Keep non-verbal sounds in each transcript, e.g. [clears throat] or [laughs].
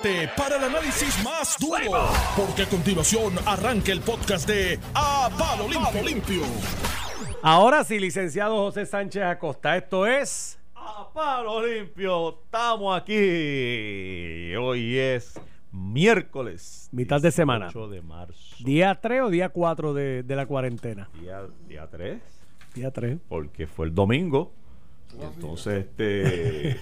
prepárate para el análisis más duro, porque a continuación arranca el podcast de A Palo Limpio. Limpio. Ahora sí, licenciado José Sánchez Acosta, esto es A palo limpio, estamos aquí. Hoy es miércoles. Mitad de semana. 8 de marzo. día 3 o día 4 de, de la cuarentena. Día, día 3, Día 3. porque fue el domingo. Y entonces, este.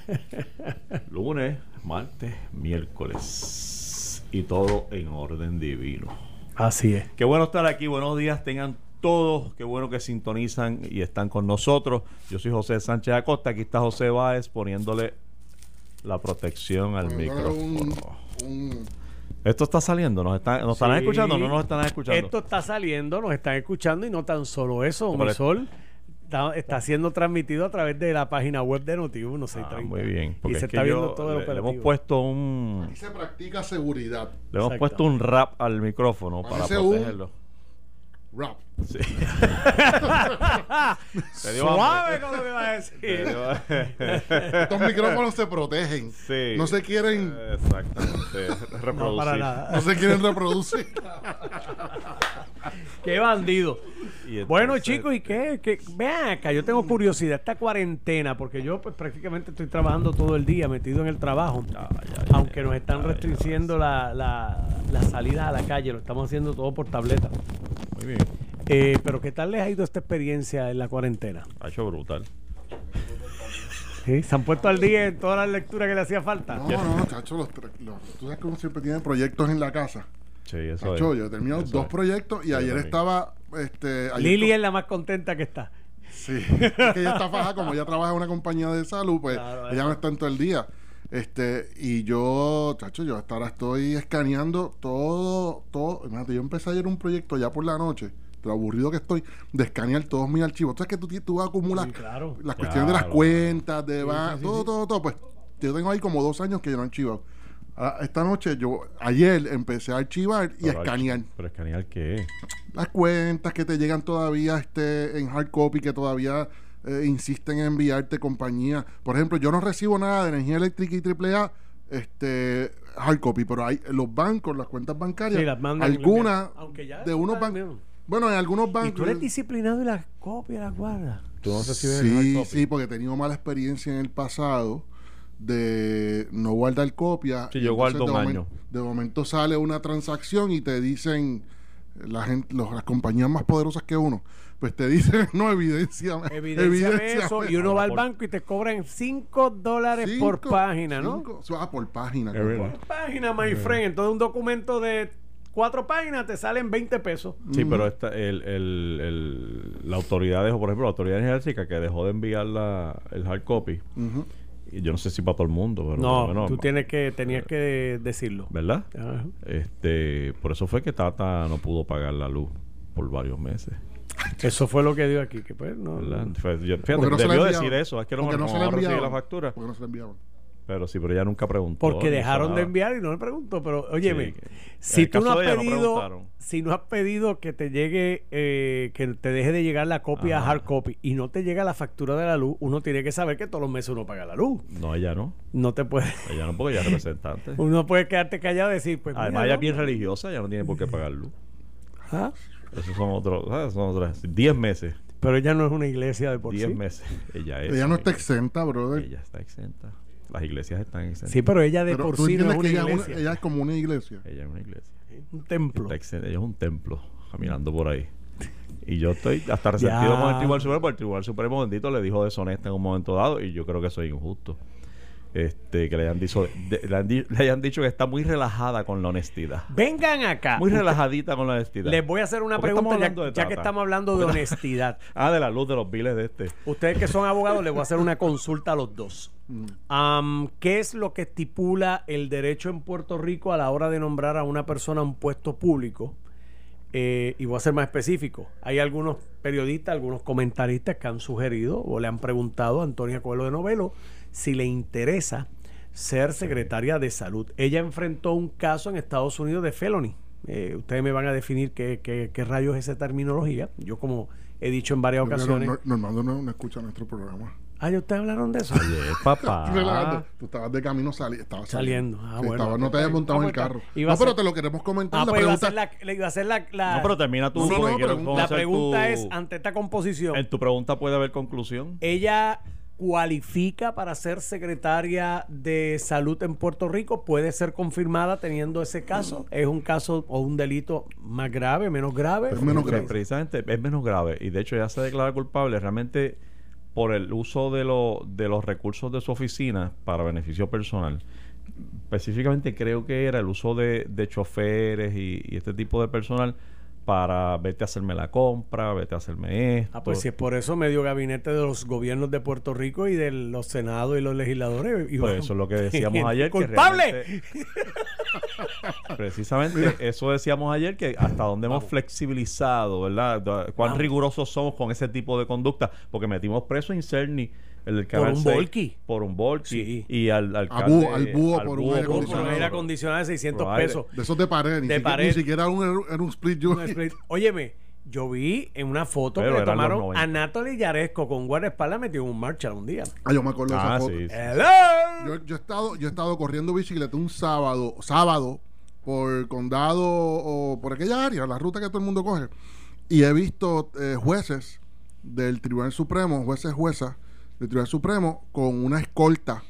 [laughs] lunes, martes, miércoles. Y todo en orden divino. Así es. Qué bueno estar aquí. Buenos días, tengan todos. Qué bueno que sintonizan y están con nosotros. Yo soy José Sánchez Acosta. Aquí está José Báez poniéndole la protección al micrófono. un- un- Esto está saliendo. ¿Nos, están, ¿nos Sí. escuchando o no nos estarán escuchando? Esto está saliendo, nos están escuchando y no tan solo eso, eso- Sol está, está siendo transmitido a través de la página web de Noti1 Ah, 630. muy bien. Y se es que está yo viendo todo el le, le hemos puesto un Aquí se practica seguridad. le hemos puesto un rap al micrófono para Parece un- protegerlo. Rap. Sí. [laughs] Suave con lo que va a decir. Estos micrófonos se protegen. Sí. No se quieren, Exactamente. Reproducir. [laughs] No, para nada. no se quieren reproducir. Qué bandido. Y entonces- Bueno, chicos, ¿y qué? qué? Vean acá, yo tengo curiosidad. Esta cuarentena, porque yo pues prácticamente estoy trabajando todo el día, metido en el trabajo. Aunque nos están restringiendo la, la, la salida a la calle, lo estamos haciendo todo por tableta. Muy bien. Eh, pero ¿qué tal les ha ido esta experiencia en la cuarentena? Ha hecho brutal. ¿Sí? ¿Se han puesto al día en todas las lecturas que le hacía falta? No, no, chacho, los, los- tú sabes que uno siempre tiene proyectos en la casa. Sí, eso Chacho, es. yo he terminado Eso dos es. proyectos y ayer estaba, este, Lili es la más contenta que está. Sí, es que ella está faja, como ella trabaja en una compañía de salud, pues Claro, ella no está en todo el día. Este, y yo, chacho, yo hasta ahora estoy escaneando todo, todo. Imagínate, yo empecé ayer un proyecto ya por la noche, lo aburrido que estoy, de escanear todos mis archivos. Sabes que tú, tú acumulas Sí, claro. las cuestiones de las cuentas, de Sí, todo, todo, todo. Pues yo tengo ahí como dos años que yo no archivo. Ah, Esta noche, yo, ayer empecé a archivar y a escanear Pero escanear qué? las cuentas que te llegan todavía este, en hard copy, que todavía eh, insisten en enviarte compañía. Por ejemplo, yo no recibo nada de energía eléctrica y AAA este, hard copy, pero hay los bancos, las cuentas bancarias, Sí, las algunas Aunque ya de unos bancos. Bueno, en algunos Y bancos. tú eres disciplinado y las copias las guardas. Tú no recibes el Sí, hard copy. sí, porque he tenido mala experiencia en el pasado de no guardar copias. Sí, yo guardo de un momen- año. De momento sale una transacción y te dicen la gente, los- las compañías más poderosas que uno, pues te dicen, [laughs] no, evidencia. Evidenciame eso y uno va al banco y te cobran 5 dólares Cinco, por página, ¿no? cinco, ah, por página. Por página, my friend. Entonces un documento de cuatro páginas te salen 20 pesos. Sí, pero esta, el, el, el- la autoridad dejó, por ejemplo, la autoridad energética que dejó de enviar la, el hard copy. Yo no sé si para todo el mundo, pero No, menos- tú tienes que, tenías que decirlo. ¿Verdad? Ajá. Este, por eso fue que Tata no pudo pagar la luz por varios meses. Eso fue lo que dio aquí. Que pues, no, no. Fíjate, no debió decir eso, es que no, Porque no, se recibí la factura. Porque no se la enviaban. Pero sí, pero ella nunca preguntó. Porque dejaron de enviar y no le pregunto. Pero, óyeme, Sí, si tú no has no pedido, si no has pedido que te llegue, eh, que te deje de llegar la copia Ajá. hard copy y no te llega la factura de la luz, uno tiene que saber que todos los meses uno paga la luz. No, ella no. No te puede, Ella no, porque ella es representante. [laughs] uno puede quedarte callado y decir, pues. Además, mira, ella no. es bien religiosa, ella no tiene por qué pagar luz. Ah, Esos son otros, ¿sabes? Son otras 10 meses. Pero ella no es una iglesia de por 10 sí. meses. Ella es. Ella no está exenta, brother. Ella está exenta. Las iglesias están exentas. Sí, pero ella de Pero por tú sí no es una ella, es iglesia. una- ella es como una iglesia. Ella es una iglesia. Un templo. Está exenta. Ella es un templo caminando por ahí. Y yo estoy hasta [laughs] resentido con el Tribunal Supremo, porque el Tribunal Supremo bendito le dijo deshonesta en un momento dado, y yo creo que eso es injusto. Este, que le hayan dicho, de- le, han le hayan dicho que está muy relajada con la honestidad. Vengan acá. Muy relajadita con la honestidad. Les voy a hacer una ¿Por qué estamos pregunta ya, de ya que estamos hablando de honestidad. [laughs] Ah, de la luz de los biles de este. Ustedes que son abogados, les voy a hacer una consulta a los dos. Am, ¿Qué es lo que estipula el derecho en Puerto Rico a la hora de nombrar a una persona a un puesto público? Eh, y voy a ser más específico. Hay algunos periodistas, algunos comentaristas que han sugerido o le han preguntado a Antonia Coelho de Novelo si le interesa ser secretaria de salud. Ella enfrentó un caso en Estados Unidos de felony. Eh, ustedes me van a definir qué, qué, qué rayos es esa terminología. Yo como he dicho en varias ocasiones... no- Normando no, no escucha nuestro programa. Ah, ¿ya ustedes hablaron de eso? Ayer, papá. [laughs] Tú estabas de camino sali estabas Saliendo. Ah, Sí, bueno. estabas- no te habías montado Ah, en el carro. No, pero te lo queremos comentar. Ah, la pues iba a pregunta, hacer la, le iba a hacer la, la- No, pero termina tú No, no, porque no, quiero pregunta. la pregunta tu- es, ante esta composición, En tu pregunta puede haber conclusión. ¿ella cualifica para ser secretaria de salud en Puerto Rico? ¿Puede ser confirmada teniendo ese caso? ¿Es un caso o un delito más grave, menos grave? Es menos grave. Precisamente es menos grave. Y de hecho ya se declara culpable realmente por el uso de, lo- de los recursos de su oficina para beneficio personal. Específicamente creo que era el uso de, de choferes y, y este tipo de personal para vete a hacerme la compra, vete a hacerme esto. Ah, pues si es por eso medio gabinete de los gobiernos de Puerto Rico y de los senados y los legisladores. y Pues bueno, eso es lo que [laughs] decíamos ayer. que ¡Culpable! realmente- [laughs] [laughs] Precisamente eso decíamos ayer, que hasta dónde hemos flexibilizado, ¿verdad? Da- Cuán Vamos. rigurosos somos con ese tipo de conducta. Porque metimos preso a Incerni, el del Por un 6, volky. Por un volky. Sí. Y al, al A búho, al búho por un aire Por acondicionado. un aire acondicionado de 600 Por aire. pesos. de esos de pared, ni, De siquiera, pared. ni siquiera un, era un split Un split. Óyeme, yo vi en una foto Pero que le tomaron 90. a Natalie Yaresco con guardaespaldas metido en un Marshall un día. Ah, yo me acuerdo de esa Ah, foto. sí. sí. Hello. Yo, yo he estado, yo he estado corriendo bicicleta un sábado, sábado, por condado o por aquella área, la ruta que todo el mundo coge. Y he visto eh, jueces del Tribunal Supremo, jueces juezas del Tribunal Supremo, con una escolta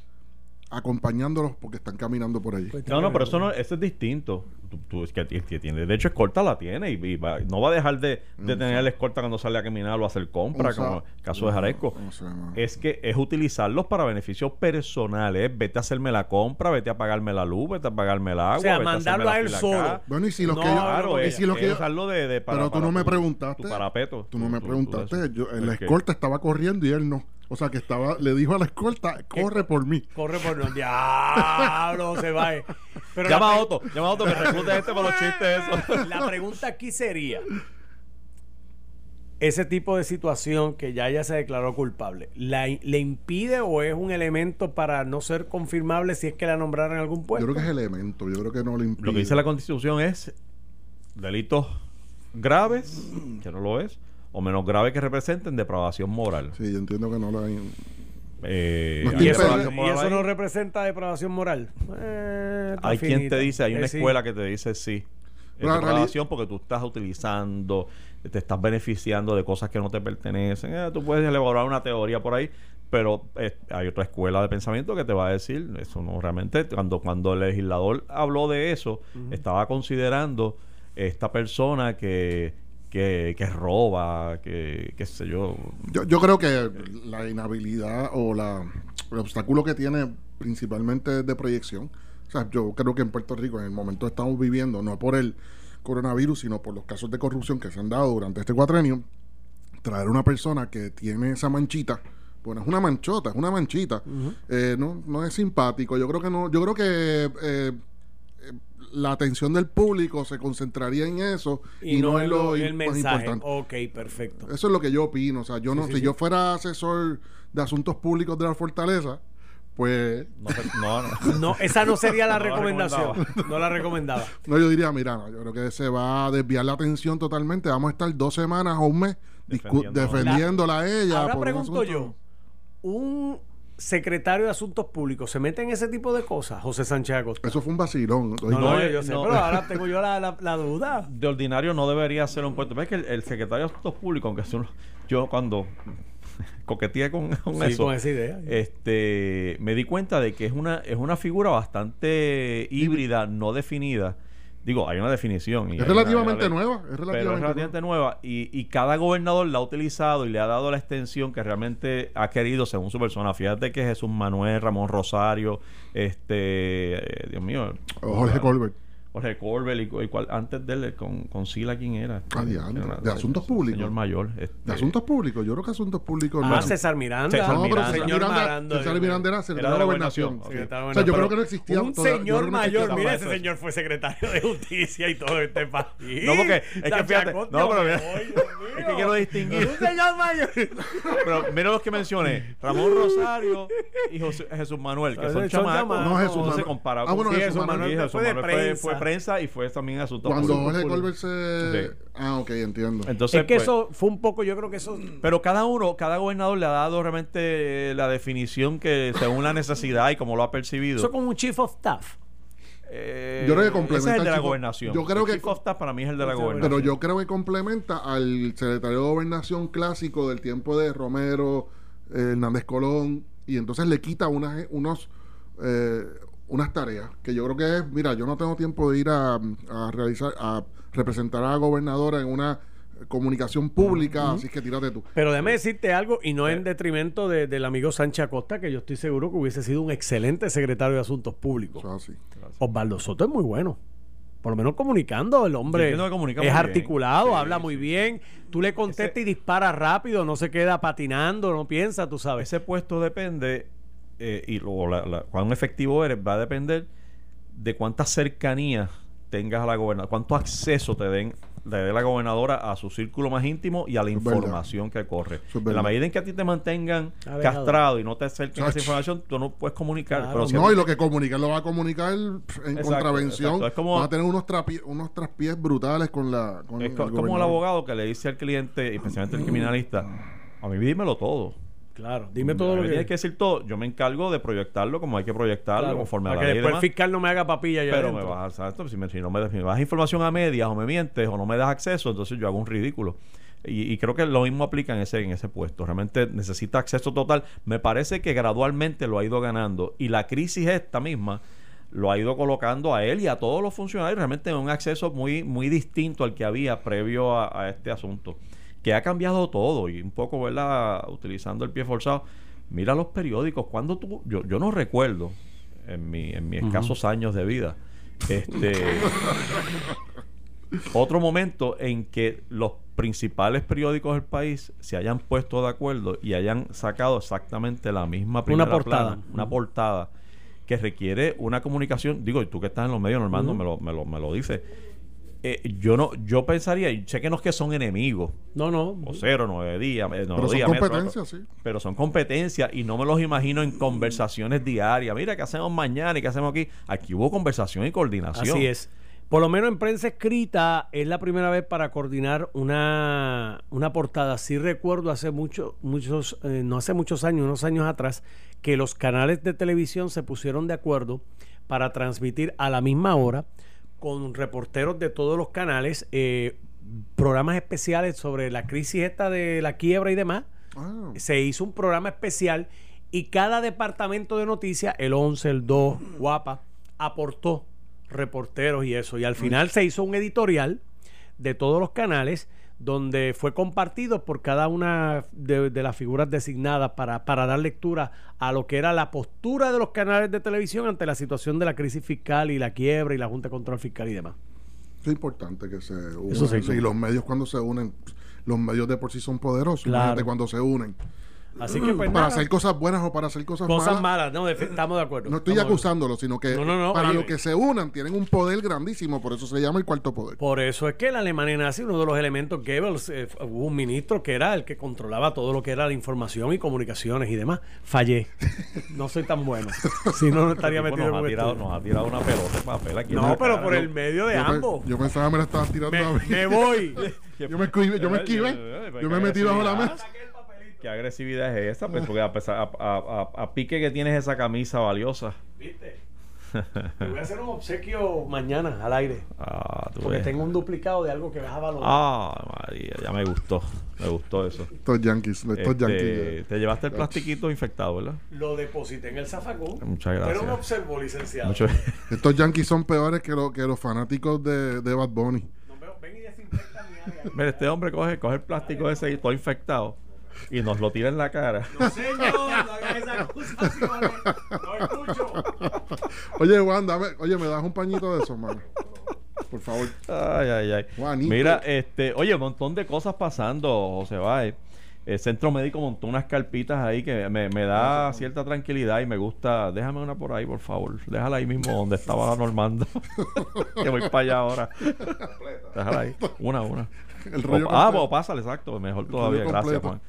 acompañándolos porque están caminando por allí. No, no, pero eso, no, eso es distinto. Tú, tú- es que, que tiene, de hecho, escolta la tiene y, y va- no va a dejar de, de tener la escolta cuando sale a caminar o a hacer compra, Un sa- como el caso de Jaresco. No sé, mano. Es que es utilizarlos para beneficios personales. Vete a hacerme la compra, vete a pagarme la luz, vete a pagarme el agua. sea, vete mandarlo a la él solo. acá. Bueno, y si los No, que yo, Claro, y es, si los que yo- usarlo de, de- para, pero tú para no me tu- preguntaste. Tu parapeto. Tú no me preguntaste. Yo, la Es que- escolta estaba corriendo y él no. O sea, que estaba, le dijo a la escolta, corre por mí. Corre por no. Diablo, se va. [laughs] Pero Llama la a Otto, llama a Otto que reclute este para los chistes esos. La pregunta aquí sería: ese tipo de situación que ya ella se declaró culpable, ¿la, ¿le impide o es un elemento para no ser confirmable si es que la nombraran en algún Yo puesto? creo que es elemento. Yo creo que no le impide. Lo que dice la Constitución es delitos graves, que no lo es, o menos graves que representen depravación moral. Sí, yo entiendo que no la. Eh, ¿Y eso, y no representa depravación moral? Eh, Hay quien te dice, hay una Eh, sí. escuela que te dice sí. Es depravación porque tú estás utilizando, te estás beneficiando de cosas que no te pertenecen. Eh, tú puedes elaborar una teoría por ahí, pero eh, hay otra escuela de pensamiento que te va a decir, eso no realmente, cuando, cuando el legislador habló de eso, estaba considerando esta persona que, que, que roba, que qué sé yo. Yo, yo creo que la inhabilidad o la, el obstáculo que tiene principalmente de proyección. O sea, yo creo que en Puerto Rico, en el momento que estamos viviendo, no por el coronavirus, sino por los casos de corrupción que se han dado durante este cuatrenio, traer una persona que tiene esa manchita, bueno, es una manchota, es una manchita, eh, no, no es simpático. Yo creo que no, yo creo que eh, la atención del público se concentraría en eso Y, no, en lo, el más mensaje. importante. Ok, perfecto. Eso es lo que yo opino. O sea, yo no, sí, si sí. yo fuera asesor de asuntos públicos de la fortaleza, pues No, no, no. [laughs] No, esa no sería la No la recomendación. no la recomendaba. [laughs] no yo diría, mira, no, yo creo que se va a desviar la atención totalmente. Vamos a estar dos semanas o un mes Defendiéndola. defendiéndola a ella. Ahora pregunto yo, ¿un secretario de Asuntos Públicos se mete en ese tipo de cosas, José Sánchez Acosta? Eso fue un vacilón. No, no, No, yo, yo sé, no. pero ahora tengo yo la, la- la duda. [laughs] de ordinario no debería ser un puesto. ¿Ves que el, el secretario de Asuntos Públicos, aunque uno- yo cuando [laughs] coqueteé con, con Sí, eso, con esa idea. este, me di cuenta de que es una, es una figura bastante híbrida, no definida. Digo, hay una definición. y Es relativamente una nueva. Es Pero es relativamente, relativamente nueva y, y cada gobernador la ha utilizado y le ha dado la extensión que realmente ha querido según su persona. Fíjate que Jesús Manuel, Ramón Rosario, este, eh, Dios mío. Jorge Colbert. Jorge Corbel y, cual- antes de él con, con Sila quién era Ah. Era una- ¿De asuntos públicos? señor mayor este, De asuntos públicos. Yo creo que asuntos públicos. Ah, no- César Miranda. César No, pero Miranda. César Señor Miranda, Marando. César Miranda era secretario Era de la gobernación. O sea, yo creo que no existía. Un toda- señor no mayor, mira, eso. ese señor fue secretario de justicia y todo este país. No, porque es que fíjate, no, pero mira, [laughs] es que quiero distinguir. Un señor mayor. pero mira los que mencioné Ramón Rosario y José- Jesús Manuel que son chamacos. No, Jesús no se Manuel. compara Ah, con bueno, sí, Jesús Jesús Manuel Manuel, fue Prensa. y fue también asunto Cuando. Jorge Colbert se... Sí. Ah, ok, entiendo. Entonces, es que pues, eso fue un poco, yo creo que eso... Pero cada uno, cada gobernador le ha dado realmente la definición que según la necesidad y como lo ha percibido. Eso como un chief of staff. Eh, Yo creo que complementa ese es el de la chief of- gobernación. yo creo El que- chief of staff para mí es el de la gobernación. Pero yo creo que complementa al secretario de Gobernación clásico del tiempo de Romero, eh, Hernández Colón, y entonces le quita unas, unos, eh, unas tareas que yo creo que es, mira, yo no tengo tiempo de ir a, a realizar, a representar a la gobernadora en una comunicación pública, así que tírate tú. Pero déjame decirte algo, y no Eh. en detrimento de- del amigo Sánchez Acosta, que yo estoy seguro que hubiese sido un excelente secretario de Asuntos Públicos. Es así. Osvaldo Soto es muy bueno. Por lo menos comunicando, el hombre es articulado, Sí, habla sí. muy bien. Tú le contestas Ese- y dispara rápido, no se queda patinando, no piensa, tú sabes. Ese puesto depende, eh, y luego la, la- cuán efectivo eres, va a depender de cuánta cercanía tengas a la gobernadora, cuánto acceso te den le dé la gobernadora a su círculo más íntimo y a la verdad. información que corre. Es en la medida en que a ti te mantengan castrado y no te acerquen a esa información, tú no puedes comunicar. Claro. Pero si a No, ti- y lo que comunicar lo va a comunicar en Exacto, contravención. exacto. Es como- va a tener unos, trapi- unos traspiés brutales con la. Con Es el co- como el abogado que le dice al cliente, especialmente el criminalista, a mí dímelo todo. Claro, dime todo lo que... tienes que decir todo. Yo me encargo de proyectarlo como hay que proyectarlo, Claro, conforme a la que ley y después el demás. fiscal no me haga papilla ya Pero me vas a si me, si no me, das información a medias o me mientes o no me das acceso, entonces yo hago un ridículo. Y, y creo que lo mismo aplica en ese, en ese puesto. Realmente necesita acceso total. Me parece que gradualmente lo ha ido ganando. Y la crisis esta misma lo ha ido colocando a él y a todos los funcionarios realmente en un acceso muy, muy distinto al que había previo a, a este asunto. Que ha cambiado todo y un poco, ¿verdad? Utilizando el pie forzado. Mira los periódicos. Cuando tú, yo, yo no recuerdo en mi, en mis escasos años de vida, este [laughs] otro momento en que los principales periódicos del país se hayan puesto de acuerdo y hayan sacado exactamente la misma primera portada. plana, una portada que requiere una comunicación. Digo, y tú que estás en los medios, Normando, me, lo, me, lo, me lo dices. Eh, yo no, yo pensaría, sé que no es que son enemigos, No, no. o cero, nueve días, eh, nueve Pero son días, competencias, sí. pero son competencias y no me los imagino en conversaciones diarias. Mira, ¿qué hacemos mañana y qué hacemos aquí? Aquí hubo conversación y coordinación. Así es. Por lo menos en prensa escrita es la primera vez para coordinar una, una portada. Sí recuerdo hace mucho, muchos, eh, no hace muchos años, unos años atrás, que los canales de televisión se pusieron de acuerdo para transmitir a la misma hora con reporteros de todos los canales eh, programas especiales sobre la crisis esta de la quiebra y demás. Ah, se hizo un programa especial y cada departamento de noticias, el 11, el 2, Guapa, aportó reporteros y eso. Y al final se hizo un editorial de todos los canales donde fue compartido por cada una de, de las figuras designadas para, para dar lectura a lo que era la postura de los canales de televisión ante la situación de la crisis fiscal y la quiebra y la Junta de Control Fiscal y demás. es importante que se unan. Eso sí. Sí, los medios cuando se unen, los medios de por sí son poderosos. Claro. Cuando se unen. Así que pues para nada, hacer cosas buenas o para hacer cosas, cosas malas. malas, no, estamos de acuerdo. No estoy estamos acusándolo, sino que No, no, no, para oye. lo que se unan tienen un poder grandísimo, por eso se llama el cuarto poder. Por eso es que la Alemania nazi, uno de los elementos Goebbels, eh, hubo un ministro que era el que controlaba todo lo que era la información y comunicaciones y demás. Fallé. No soy tan bueno. [laughs] Si no, no estaría metido en nos, ha un tirado, nos ha tirado una pelota de papel aquí. en No, pero cara. por el medio de yo, pe- ambos. yo pensaba que me la estabas tirando a Me, mí. me voy. [laughs] Yo me esquivé, [laughs] yo me esquivé. Yo me metí bajo la mesa. ¿Qué agresividad es esa? Pues porque a, pesar, a, a- a- a pique que tienes esa camisa valiosa. ¿Viste? Te voy a hacer un obsequio mañana al aire. Ah, tú Porque ves. tengo un duplicado de algo que vas a valorar. Ah, María, ya me gustó. Me gustó eso. Estos yankees, estos Este, yankees. te llevaste el plastiquito infectado, ¿verdad? Lo deposité en el zafacón. Muchas gracias. Pero no observo, licenciado. Mucho- Estos yankees son peores que, lo- que los fanáticos de, de Bad Bunny. No veo- ven y desinfecta mi área. Mira, este hombre coge, coge el plástico ese y todo infectado y nos lo tira en la cara. No, señor, no hagas esas acusaciones. No escucho. Oye, Juan, dame, oye, me das un pañito de eso, mano. Por favor. Ay, ay, ay. Juanito. Mira, este, oye, un montón de cosas pasando, José Báez. El centro médico montó unas carpitas ahí que me, me da cierta tranquilidad y me gusta. Déjame una por ahí, por favor. Déjala ahí mismo donde estaba [laughs] Normando. que voy para allá ahora. Déjala ahí. Una, una. El rollo O- ah, pues pásale, exacto. Mejor todavía. Gracias. Juan.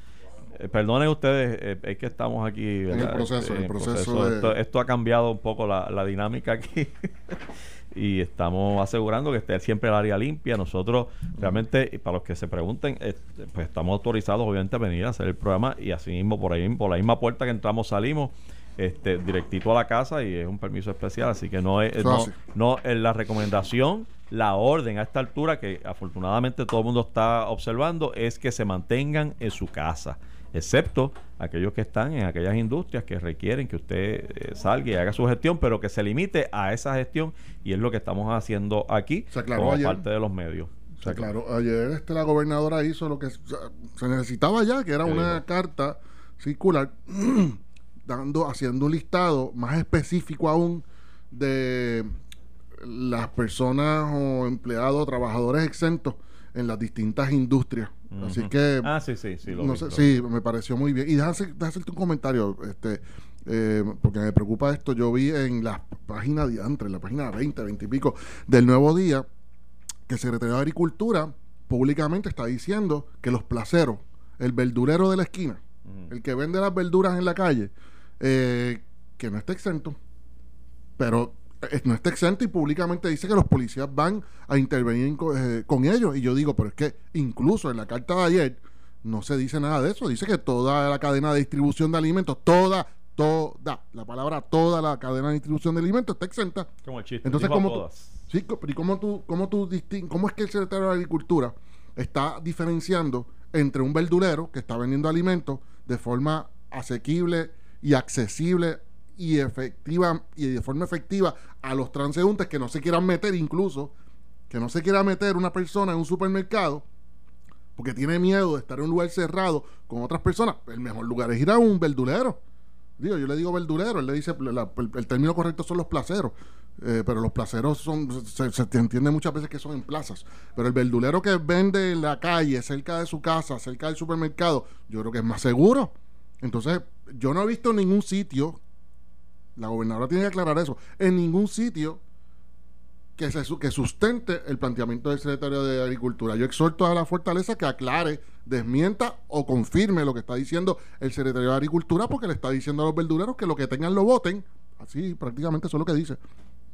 Eh, perdonen ustedes, eh, es que estamos aquí. el ¿verdad? proceso, Este, el proceso de- Esto, esto ha cambiado un poco la, la dinámica aquí. [laughs] y estamos asegurando que esté siempre el área limpia. Nosotros realmente, para los que se pregunten, eh, pues estamos autorizados obviamente a venir a hacer el programa y así mismo por ahí, por la misma puerta que entramos salimos. Este, directito a la casa y es un permiso especial, así que no es, no, no, en la recomendación, la orden a esta altura, que afortunadamente todo el mundo está observando, es que se mantengan en su casa, excepto aquellos que están en aquellas industrias que requieren que usted eh, salga y haga su gestión, pero que se limite a esa gestión y es lo que estamos haciendo aquí Se aclaró como ayer. parte de los medios. O sea, claro, ayer este, la gobernadora hizo lo que se se necesitaba ya, que era ¿Qué una carta circular [clears throat] dando, haciendo un listado más específico aún de las personas o empleados trabajadores exentos en las distintas industrias. Así que Ah, sí, sí, sí. Lo no sé, sí, me pareció muy bien. Y déjame, hacer- déjame hacerte un comentario, este, eh, porque me preocupa esto. Yo vi en la página de antes, en la página 20, 20 y pico del Nuevo Día, que el secretario de Agricultura públicamente está diciendo que los placeros, el verdurero de la esquina, el que vende las verduras en la calle, eh, que no está exento. Pero no está exento y públicamente dice que los policías van a intervenir eh, con ellos. Y yo digo, pero es que incluso en la carta de ayer no se dice nada de eso. Dice que toda la cadena de distribución de alimentos, toda, toda, la palabra toda la cadena de distribución de alimentos está exenta. Como el chiste. Entonces, ¿cómo tú- todas. Sí, pero ¿y cómo tú, cómo tú cómo es que el secretario de Agricultura está diferenciando entre un verdulero que está vendiendo alimentos de forma asequible y accesible y efectiva y de forma efectiva a los transeúntes que no se quieran meter incluso que no se quiera meter una persona en un supermercado porque tiene miedo de estar en un lugar cerrado con otras personas, el mejor lugar es ir a un verdulero. Digo, yo le digo verdulero, él le dice, el, término correcto son los placeros, eh, pero los placeros son, se, se entiende muchas veces que son en plazas, pero el verdulero que vende en la calle, cerca de su casa, cerca del supermercado, yo creo que es más seguro. Entonces, yo no he visto ningún sitio, la gobernadora tiene que aclarar eso, en ningún sitio que, se, que sustente el planteamiento del secretario de Agricultura. Yo exhorto a la fortaleza que aclare, desmienta o confirme lo que está diciendo el secretario de Agricultura, porque le está diciendo a los verdureros que lo que tengan lo voten. Así prácticamente eso es lo que dice.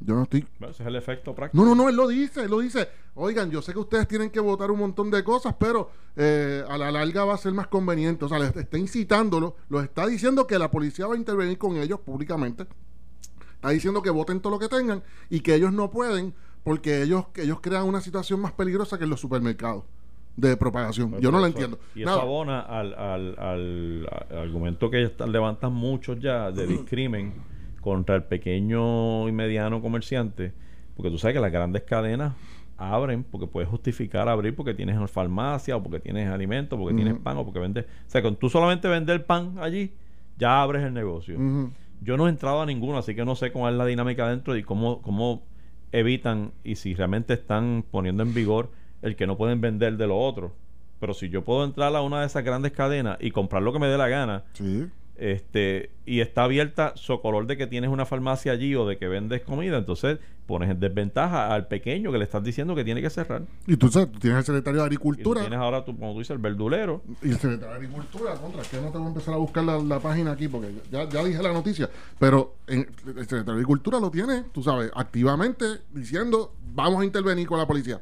Yo no estoy. Ese es el efecto práctico. No, no, no, él lo dice, él lo dice. Oigan, yo sé que ustedes tienen que votar un montón de cosas, pero eh, a la larga va a ser más conveniente. O sea, les está incitándolo, los está diciendo que la policía va a intervenir con ellos públicamente. Está diciendo que voten todo lo que tengan y que ellos no pueden porque ellos, que ellos crean una situación más peligrosa que en los supermercados de propagación. Pues yo no eso- entiendo. Y eso abona al, al, al- al argumento que están- levantan muchos ya de [clears throat] discrimen contra el pequeño y mediano comerciante, porque tú sabes que las grandes cadenas abren porque puedes justificar abrir porque tienes farmacia o porque tienes alimentos, porque tienes pan o porque vendes... O sea, con tú solamente vender pan allí, ya abres el negocio. Yo no he entrado a ninguno, así que no sé cómo es la dinámica dentro y cómo, cómo evitan y si realmente están poniendo en vigor el que no pueden vender de lo otro. Pero si yo puedo entrar a una de esas grandes cadenas y comprar lo que me dé la gana, Sí. Este, y está abierta su color de que tienes una farmacia allí o de que vendes comida, entonces pones en desventaja al pequeño que le estás diciendo que tiene que cerrar. Y tú sabes, tú tienes el secretario de Y tú Agricultura. tienes ahora, tú, como tú dices, el verdulero. Y el secretario de Agricultura, contra, que no te voy a empezar a buscar la, la página aquí porque ya, ya dije la noticia, pero en- el secretario de Agricultura lo tiene, tú sabes, activamente diciendo vamos a intervenir con la policía.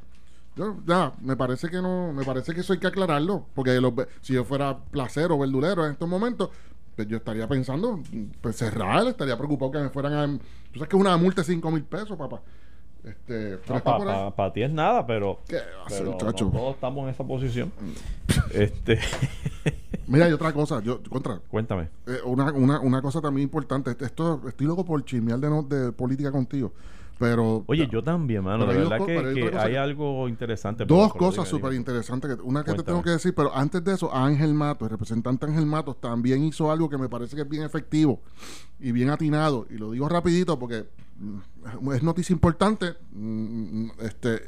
Yo, ya, me parece que no, me parece que eso hay que aclararlo, porque los si yo fuera placero o verdulero en estos momentos, pues yo estaría pensando, pues cerrar, estaría preocupado que me fueran a... Tú sabes que es una multa de 5 mil pesos, papá. Este, ahí. Para ti es nada, pero, ¿Qué va a hacer, pero no chacho? todos estamos en esa posición. [laughs] este, Mira, hay [laughs] otra cosa, yo, contra, cuéntame. Eh, una, una, una cosa también importante, esto, estoy loco por chismear de, no- de política contigo, pero... Oye, yo también, mano. Dos verdad que, que hay que- algo interesante. Dos cosas súper interesantes, que, una que te tengo que decir, pero antes de eso, Ángel Matos, el representante Ángel Matos, también hizo algo que me parece que es bien efectivo y bien atinado, y lo digo rapidito porque mm, es noticia importante, mm, este,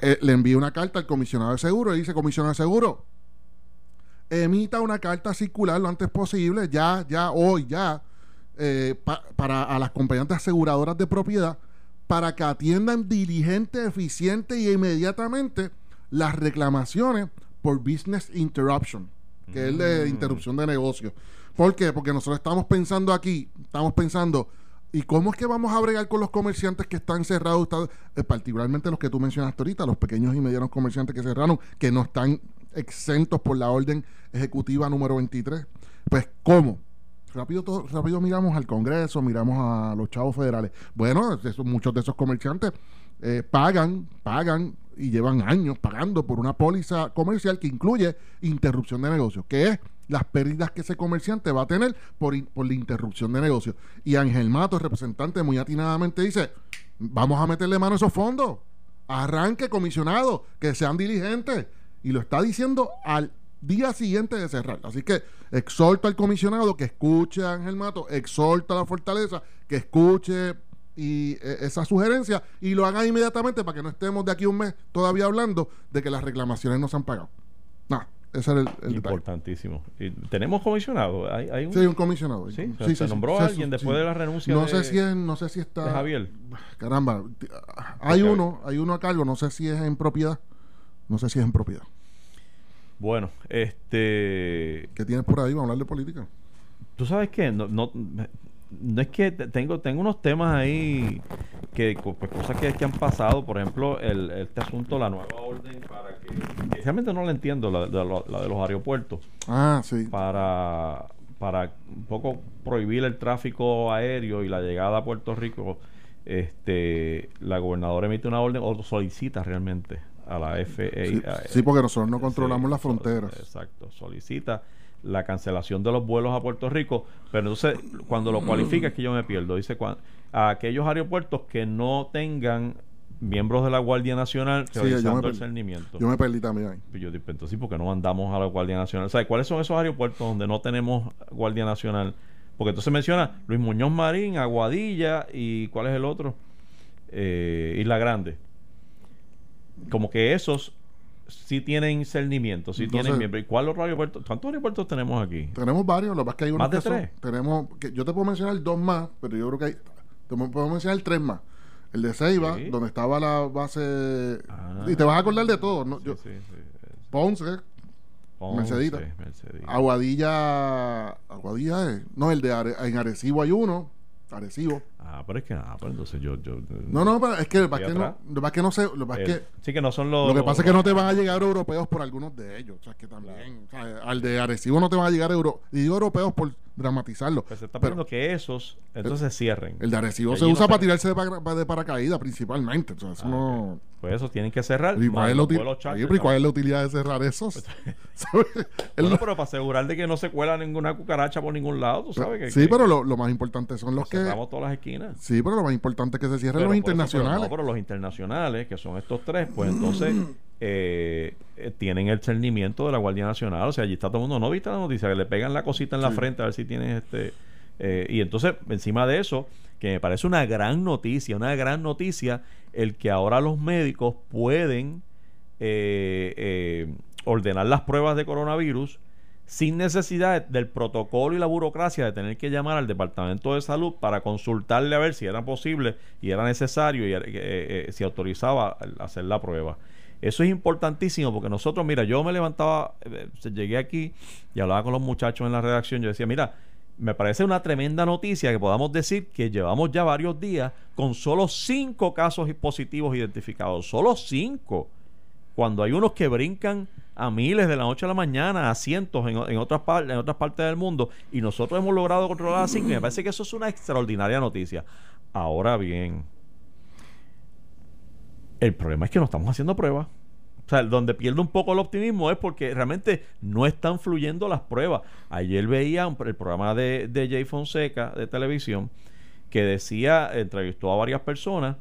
eh, le envié una carta al comisionado de seguro y dice, comisionado de seguro, emita una carta circular lo antes posible, ya, ya, hoy, ya, eh, pa- para a las compañías aseguradoras de propiedad, para que atiendan diligente, eficiente y inmediatamente las reclamaciones por business interruption, que es de Mm. interrupción de negocio. ¿Por qué? Porque nosotros estamos pensando aquí, estamos pensando, ¿Y cómo es que vamos a bregar con los comerciantes que están cerrados, eh, particularmente los que tú mencionaste ahorita, los pequeños y medianos comerciantes que cerraron, que no están exentos por la orden ejecutiva número 23? Pues, ¿cómo? Rápido, todo- rápido miramos al Congreso, miramos a los chavos federales. Bueno, muchos de esos comerciantes eh, pagan, pagan y llevan años pagando por una póliza comercial que incluye interrupción de negocio, que es las pérdidas que ese comerciante va a tener por, por la interrupción de negocio. Y Ángel Mato, representante, muy atinadamente dice, vamos a meterle mano a esos fondos. Arranque, comisionado, que sean diligentes. Y lo está diciendo al día siguiente de cerrar. Así que exhorto al comisionado que escuche a Ángel Mato, exhorto a la fortaleza que escuche y eh, esa sugerencia y lo haga inmediatamente para que no estemos de aquí un mes todavía hablando de que las reclamaciones no se han pagado. No, ese era el, el. Importantísimo. Y tenemos comisionado. Hay, hay un, Sí, hay un comisionado. Sí, Sí, se nombró sí, a alguien después de la renuncia No de- sé si es, no sé si está Javier. Caramba, t- hay uno, hay uno a cargo, no sé si es en propiedad. No sé si es en propiedad. Bueno, este. ¿Qué tienes por ahí? Vamos a hablar de política. Tú sabes que no, no, no es que te- tengo, tengo unos temas ahí que pues, cosas que, que han pasado, por ejemplo, el, este asunto, la nueva orden para que, realmente no la entiendo, la, la de los aeropuertos, Ah, sí. para, para un poco prohibir el tráfico aéreo y la llegada a Puerto Rico. Este, la gobernadora emite una orden o solicita realmente a la FAA. Sí, a- sí, porque nosotros no controlamos Sí, las fronteras. Exacto, solicita la cancelación de los vuelos a Puerto Rico, pero entonces cuando lo cualifica es que yo me pierdo. Dice cuan- a aquellos aeropuertos que no tengan miembros de la Guardia Nacional Sí, yo me realizando el perdí. cernimiento. Yo me perdí también ahí. Pues yo digo, entonces, ¿por qué no mandamos a la Guardia Nacional? O sea, ¿cuáles son esos aeropuertos donde no tenemos Guardia Nacional? Porque entonces menciona Luis Muñoz Marín, Aguadilla y ¿cuál es el otro? Eh, Isla Grande. Como que esos sí tienen cernimiento, sí Entonces- tienen miembros. ¿Y cuál otro aeropuerto? ¿Cuántos aeropuertos tenemos aquí? Tenemos varios, lo que pasa es que hay unos ¿Más de que son- tres? tenemos, que yo te puedo mencionar dos más, pero yo creo que hay, te puedo mencionar tres más. El de Ceiba, Sí. donde estaba la base, Ah. y te vas a acordar de todo, ¿no? Sí, Yo- sí, sí. Ponce, Ponce, Mercedita. Mercedita. Aguadilla, Aguadilla es, no, el de Are- en Arecibo hay uno, Arecibo. Ah, pero es que nada, pues entonces yo... yo No, no, pero es que, lo que no, lo que no sé, lo el- que sí que no son los... Lo que los- pasa es que no te van a llegar europeos por algunos de ellos. O sea, es que también. o sea, al de Arecibo no te van a llegar euro, y digo europeos por dramatizarlo. Pues se está pero pidiendo que esos entonces cierren. el de Arecibo se usa no para se- tirarse de, para- de paracaídas principalmente. O sea, eso Ah, no. Pues esos tienen que cerrar. ¿Y cuál es la charter pero ¿y cuál es la utilidad de cerrar esos? [laughs] [laughs] El- Bueno, pero para asegurar de que no se cuela ninguna cucaracha por ningún lado, tú sabes que sí, que- pero lo, lo más importante son los que que. cerramos todas las esquinas. Sí, pero lo más importante es que se cierren Pero los eso, pero internacionales. no, pero los internacionales, que son estos tres, pues entonces [clears throat] eh, eh, tienen el cernimiento de la Guardia Nacional. O sea, allí está todo el mundo. ¿No viste la noticia? Que le pegan la cosita en la Sí. frente a ver si tienes este. eh, y entonces, encima de eso, que me parece una gran noticia, una gran noticia, el que ahora los médicos pueden eh, eh, ordenar las pruebas de coronavirus sin necesidad del protocolo y la burocracia de tener que llamar al Departamento de Salud para consultarle a ver si era posible y era necesario y eh, eh, eh, si autorizaba hacer la prueba. Eso es importantísimo porque nosotros, mira, yo me levantaba, eh, llegué aquí y hablaba con los muchachos en la redacción, yo decía, mira, me parece una tremenda noticia que podamos decir que llevamos ya varios días con solo cinco casos positivos identificados, solo cinco cuando hay unos que brincan a miles de la noche a la mañana, a cientos en, en otras, en otras partes del mundo, y nosotros hemos logrado controlar a cinco, me parece que eso es una extraordinaria noticia. Ahora bien, el problema es que no estamos haciendo pruebas. O sea, donde pierde un poco el optimismo es porque realmente no están fluyendo las pruebas. Ayer veía el programa de, de Jay Fonseca de televisión que decía, entrevistó a varias personas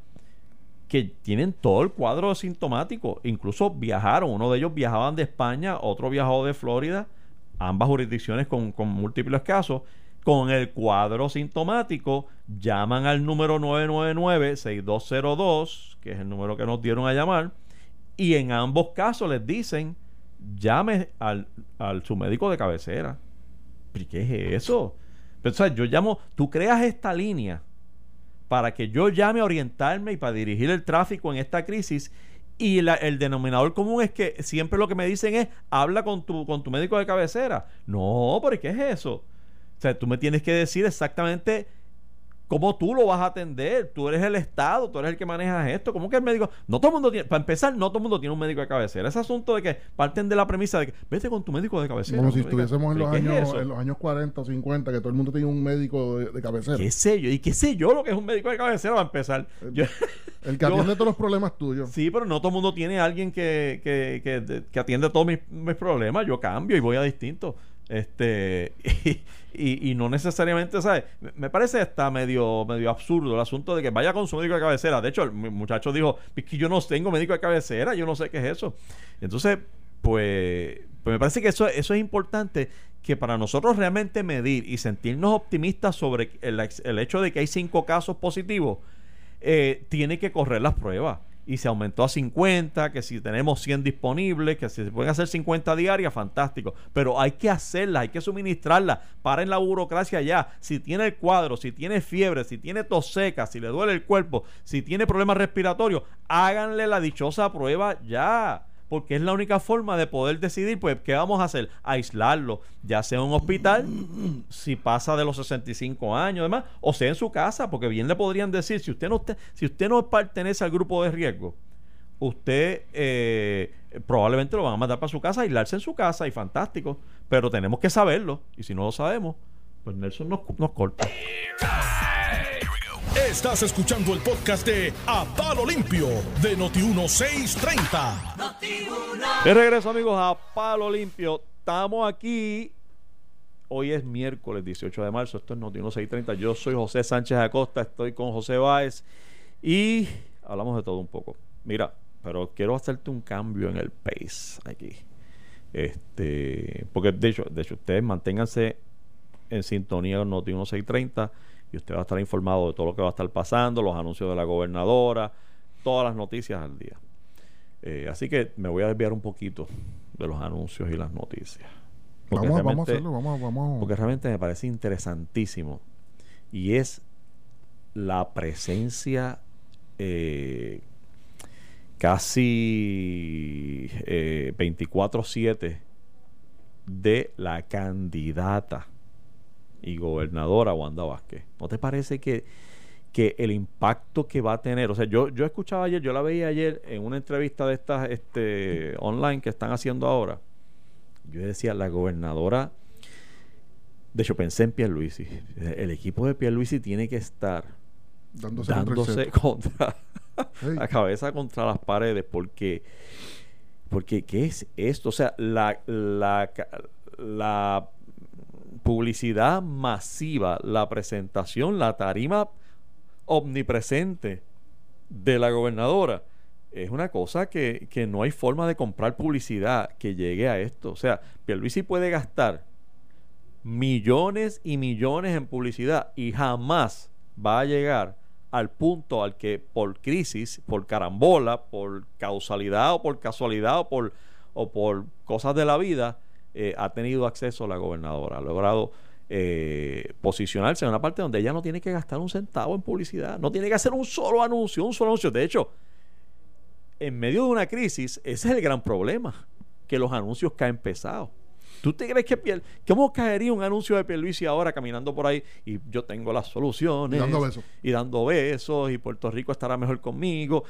que tienen todo el cuadro sintomático. Incluso viajaron. Uno de ellos viajaban de España, otro viajó de Florida, ambas jurisdicciones con, con múltiples casos. Con el cuadro sintomático, llaman al número 999-6202, que es el número que nos dieron a llamar, y en ambos casos les dicen, llame al, al su médico de cabecera. ¿Pero qué es eso? Pero, yo llamo, tú creas esta línea para que yo llame a orientarme y para dirigir el tráfico en esta crisis. Y la- el denominador común es que siempre lo que me dicen es, habla con tu, con tu médico de cabecera. No, pero ¿qué es eso? O sea, tú me tienes que decir exactamente ¿Cómo tú lo vas a atender? Tú eres el Estado, tú eres el que manejas esto. ¿Cómo que el médico? No todo el mundo tiene, para empezar, no todo el mundo tiene un médico de cabecera. Ese asunto de que parten de la premisa de que vete con tu médico de cabecera. Como si estuviésemos en los, ¿Qué es años, en los años 40 o 50, que todo el mundo tenía un médico de, de cabecera. ¿Qué sé yo? ¿Y qué sé yo lo que es un médico de cabecera para empezar? Yo- El que [laughs] yo- atiende todos los problemas tuyos. Sí, pero no todo el mundo tiene alguien que, que, que, que atiende todos mis, mis problemas. Yo cambio y voy a distinto. Este [laughs] y, y- no necesariamente, ¿sabes? Me- parece hasta medio, medio absurdo el asunto de que vaya con su médico de cabecera. De hecho, el mu- muchacho dijo, es que yo no tengo médico de cabecera, yo no sé qué es eso. Entonces, pues, pues me parece que eso, eso es importante que para nosotros realmente medir y sentirnos optimistas sobre el hecho de que hay cinco casos positivos, eh, tiene que correr las pruebas. Y se aumentó a 50, que si tenemos 100 disponibles, que si se pueden hacer 50 diarias, fantástico. Pero hay que hacerlas, hay que suministrarlas. Paren la burocracia ya. Si tiene el cuadro, si tiene fiebre, si tiene tos seca, si le duele el cuerpo, si tiene problemas respiratorios, háganle la dichosa prueba ya. Porque es la única forma de poder decidir, pues, ¿qué vamos a hacer? Aislarlo, ya sea en un hospital, si pasa de los 65 años, demás, o sea en su casa, porque bien le podrían decir, si usted no, si usted no pertenece al grupo de riesgo, usted eh, probablemente lo van a mandar para su casa, aislarse en su casa, y fantástico, pero tenemos que saberlo, y si no lo sabemos, pues Nelson nos, nos corta. Estás escuchando el podcast de A Palo Limpio de Noti1630. De regreso, amigos, a Palo Limpio. Estamos aquí. Hoy es miércoles 18 de marzo. Esto es Noti 630. Yo soy José Sánchez Acosta. Estoy con José Báez. Y hablamos de todo un poco. Mira, pero quiero hacerte un cambio en el pace aquí. Este, porque de hecho, de hecho, ustedes manténganse en sintonía con Noti 630 y usted va a estar informado de todo lo que va a estar pasando, los anuncios de la gobernadora, todas las noticias al día. Eh, así que me voy a desviar un poquito de los anuncios y las noticias. Porque Vamos, vamos a realmente- hacerlo, vamos, vamos. Porque realmente me parece interesantísimo. Y es la presencia eh, casi eh, 24-7 de la candidata y gobernadora Wanda Vázquez. ¿No te parece que, que el impacto que va a tener? O sea, yo, yo escuchaba ayer, yo la veía ayer en una entrevista de estas este, online que están haciendo ahora. Yo decía, la gobernadora. De hecho, pensé en Pierluisi. El equipo de Pierluisi tiene que estar dándose, contra el dándose set. contra Hey. [laughs] la cabeza contra las paredes porque porque qué es esto o sea la la publicidad masiva la presentación la tarima omnipresente de la gobernadora es una cosa que, que no hay forma de comprar publicidad que llegue a esto. O sea Pierluisi puede gastar millones y millones en publicidad y jamás va a llegar al punto al que por crisis, por carambola, por causalidad o por casualidad o por, o por cosas de la vida, eh, ha tenido acceso a la gobernadora. Ha logrado eh, posicionarse en una parte donde ella no tiene que gastar un centavo en publicidad, no tiene que hacer un solo anuncio, un solo anuncio. De hecho, en medio de una crisis, ese es el gran problema, que los anuncios caen pesados. ¿Tú te crees que Piel, cómo caería un anuncio de Pierluisi ahora caminando por ahí y yo tengo las soluciones Y dando besos. y dando besos y Puerto Rico estará mejor conmigo?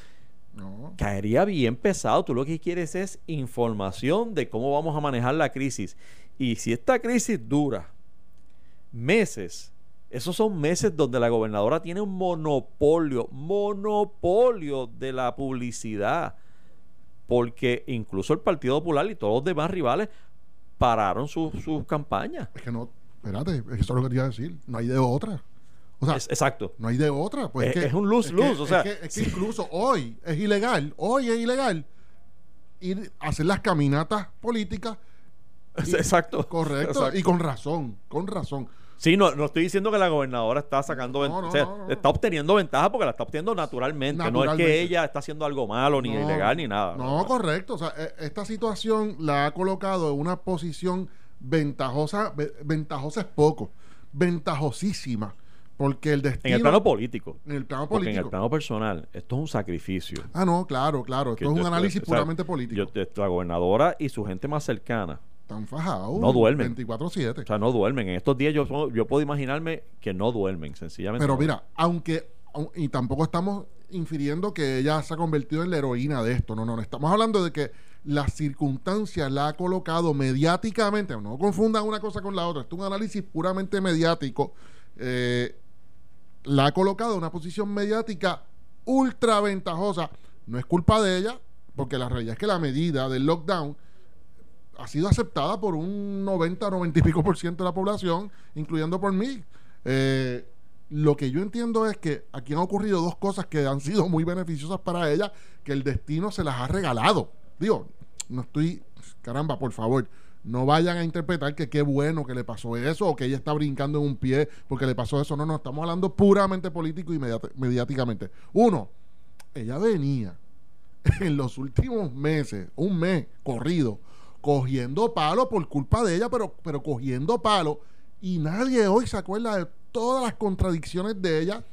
No. Caería bien pesado. Tú lo que quieres es información de cómo vamos a manejar la crisis. Y si esta crisis dura meses, esos son meses donde la gobernadora tiene un monopolio, monopolio de la publicidad. Porque incluso el Partido Popular y todos los demás rivales pararon sus sus campañas. Es que no, espérate, eso es lo que te iba a decir. No hay de otra. O sea, Es- exacto. no hay de otra. Pues Es- que- es un lose-lose, que- o sea, es que, es que incluso hoy es ilegal, hoy es ilegal ir a hacer las caminatas políticas. [laughs] y- Exacto. Correcto. Exacto. Y con razón, con razón. Sí, no, no estoy diciendo que la gobernadora está sacando No, o sea, no, está obteniendo ventaja porque la está obteniendo naturalmente. No es que Naturalmente. ella está haciendo algo malo, ni ilegal, ni nada. No, correcto. O sea, e- esta situación la ha colocado en una posición ventajosa. ve- Ventajosa es poco. Ventajosísima. Porque el destino. En el plano político. en el plano Porque en el político. plano personal, esto es un sacrificio. Ah, no, claro, claro. Que Esto es un yo- análisis o sea, puramente político. yo- la gobernadora y su gente más cercana están fajados. No duermen. 24-7. O sea, no duermen. En estos días yo, yo puedo imaginarme que no duermen, sencillamente. Pero no mira, aunque, au- y tampoco estamos infiriendo que ella se ha convertido en la heroína de esto, no, no, no, estamos hablando de que las circunstancias la ha colocado mediáticamente, no confundan una cosa con la otra, esto es un análisis puramente mediático, eh, la ha colocado en una posición mediática ultra ventajosa, no es culpa de ella, porque la realidad es que la medida del lockdown ha sido aceptada por un 90, 90 y pico por ciento de la población, incluyendo por mí. Eh, lo que yo entiendo es que aquí han ocurrido dos cosas que han sido muy beneficiosas para ella, que el destino se las ha regalado. Digo, no estoy, caramba, por favor, no vayan a interpretar que qué bueno que le pasó eso o que ella está brincando en un pie porque le pasó eso. No, no, estamos hablando puramente político y mediáticamente. Uno, ella venía [laughs] en los últimos meses, un mes corrido, cogiendo palo por culpa de ella, pero, pero cogiendo palo. Y nadie hoy se acuerda de todas las contradicciones de ella.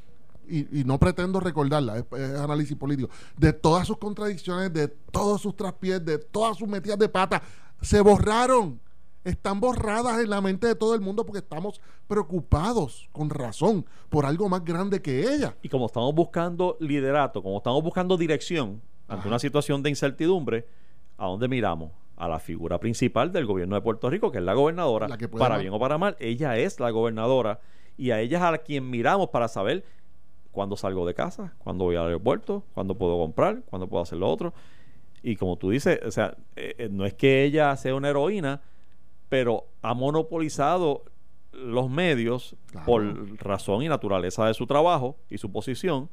Y, y no pretendo recordarla, es, es análisis político. De todas sus contradicciones, de todos sus traspiés, de todas sus metidas de pata. Se borraron. Están borradas en la mente de todo el mundo porque estamos preocupados, con razón, por algo más grande que ella. Y como estamos buscando liderato, como estamos buscando dirección ante Ajá. una situación de incertidumbre, ¿a dónde miramos? A la figura principal del gobierno de Puerto Rico, que es la gobernadora. La que para bien o para mal, ella es la gobernadora. Y a ella es a quien miramos para saber cuándo salgo de casa, cuándo voy al aeropuerto, cuándo puedo comprar, cuándo puedo hacer lo otro. Y como tú dices, o sea, eh, eh, no es que ella sea una heroína, pero ha monopolizado los medios Claro. por razón y naturaleza de su trabajo y su posición.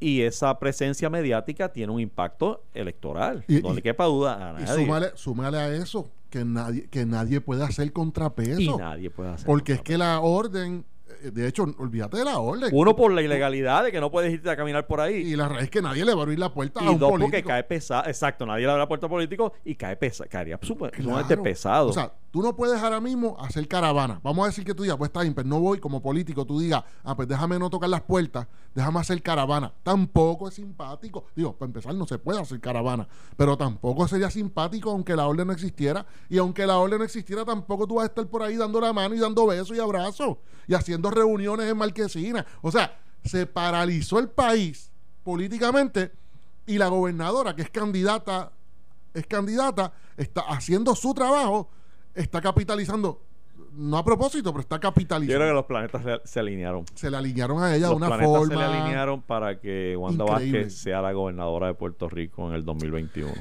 Y esa presencia mediática tiene un impacto electoral. Y- no y- le quepa duda a Y nadie. súmale, súmale a eso que nadie, que nadie puede hacer contrapeso. y nadie puede hacer Porque es que la orden, de hecho, olvídate de la orden. Uno por la ilegalidad de que no puedes irte a caminar por ahí. y la realidad es que nadie le va a abrir la puerta a Y un dos, político. porque cae pesado. Exacto, nadie le abre la puerta al político y cae pesa, caería súper- Claro. pesado. O sea, tú no puedes ahora mismo hacer caravana. Vamos a decir que tú digas, pues está bien, pero no voy como político. Tú digas, ah, pues déjame no tocar las puertas, déjame hacer caravana. Tampoco es simpático. Digo, para empezar, no se puede hacer caravana. Pero tampoco sería simpático aunque la orden no existiera. Y aunque la orden no existiera, tampoco tú vas a estar por ahí dando la mano y dando besos y abrazos. Y haciendo reuniones en Marquesina. O sea, se paralizó el país políticamente y la gobernadora, que es candidata es candidata, está haciendo su trabajo, está capitalizando, no a propósito, pero está Yo creo capitalizando. que los planetas se, se alinearon. Se le alinearon a ella los de una planetas forma. se le alinearon para que Wanda increíble. Vázquez sea la gobernadora de Puerto Rico en el 2021.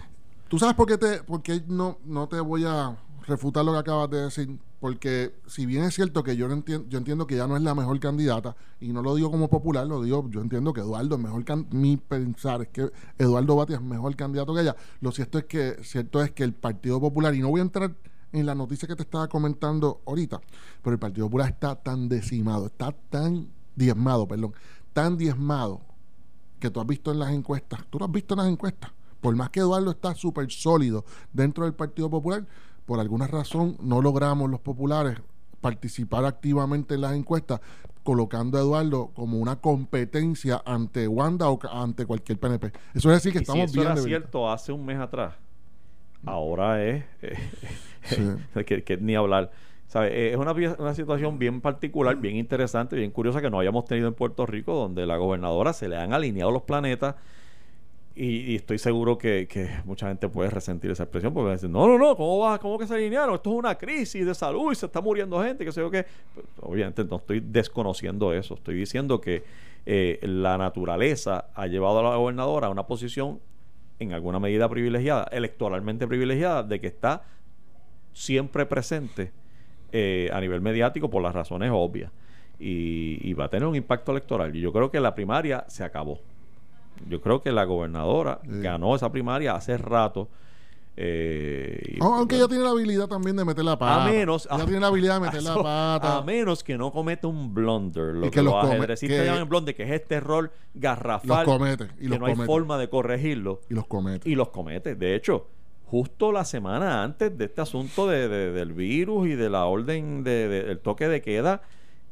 ¿Tú sabes por qué, te, por qué no, no te voy a refutar lo que acabas de decir? Porque si bien es cierto que yo, no entiendo, yo entiendo que ella no es la mejor candidata, y no lo digo como popular, lo digo, yo entiendo que Eduardo es mejor, can- mi pensar es que Eduardo Batia es mejor candidato que ella. Lo cierto es que, cierto es que el Partido Popular, y no voy a entrar en la noticia que te estaba comentando ahorita, pero el Partido Popular está tan decimado, está tan diezmado, perdón, tan diezmado que tú has visto en las encuestas, tú lo has visto en las encuestas, por más que Eduardo está súper sólido dentro del Partido Popular, por alguna razón no logramos los populares participar activamente en las encuestas, colocando a Eduardo como una competencia ante Wanda o ante cualquier PNP. Eso es decir que Y si estamos eso bien era cierto hace un mes atrás, ahora es eh, Sí. [laughs] que, que ni hablar. ¿Sabe? Eh, Es una situación bien particular, bien interesante, bien curiosa que no hayamos tenido en Puerto Rico, donde la gobernadora se le han alineado los planetas. Y, y estoy seguro que, mucha gente puede resentir esa expresión porque dicen, no, no, no, ¿cómo, va, ¿cómo que se alinearon? Esto es una crisis de salud y se está muriendo gente, que sé yo qué. Pues, obviamente no estoy desconociendo eso, estoy diciendo que eh, la naturaleza ha llevado a la gobernadora a una posición en alguna medida privilegiada, electoralmente privilegiada, de que está siempre presente eh, a nivel mediático por las razones obvias. Y, y va a tener un impacto electoral. Y yo creo que la primaria se acabó. Yo creo que la gobernadora Sí. ganó esa primaria hace rato. eh, Ah, Aunque ella tiene la habilidad también de meter la pata. a menos Ella tiene la habilidad de meter eso, la [laughs] pata. a menos que no cometa un blunder lo Y que, que los los ajedrecistas llaman blunder que es este error los garrafal comete. Y que los no hay forma de corregirlo Y los comete. y los comete. De hecho, justo la semana antes de este asunto de, de- del virus y de la orden de- de- del toque de queda,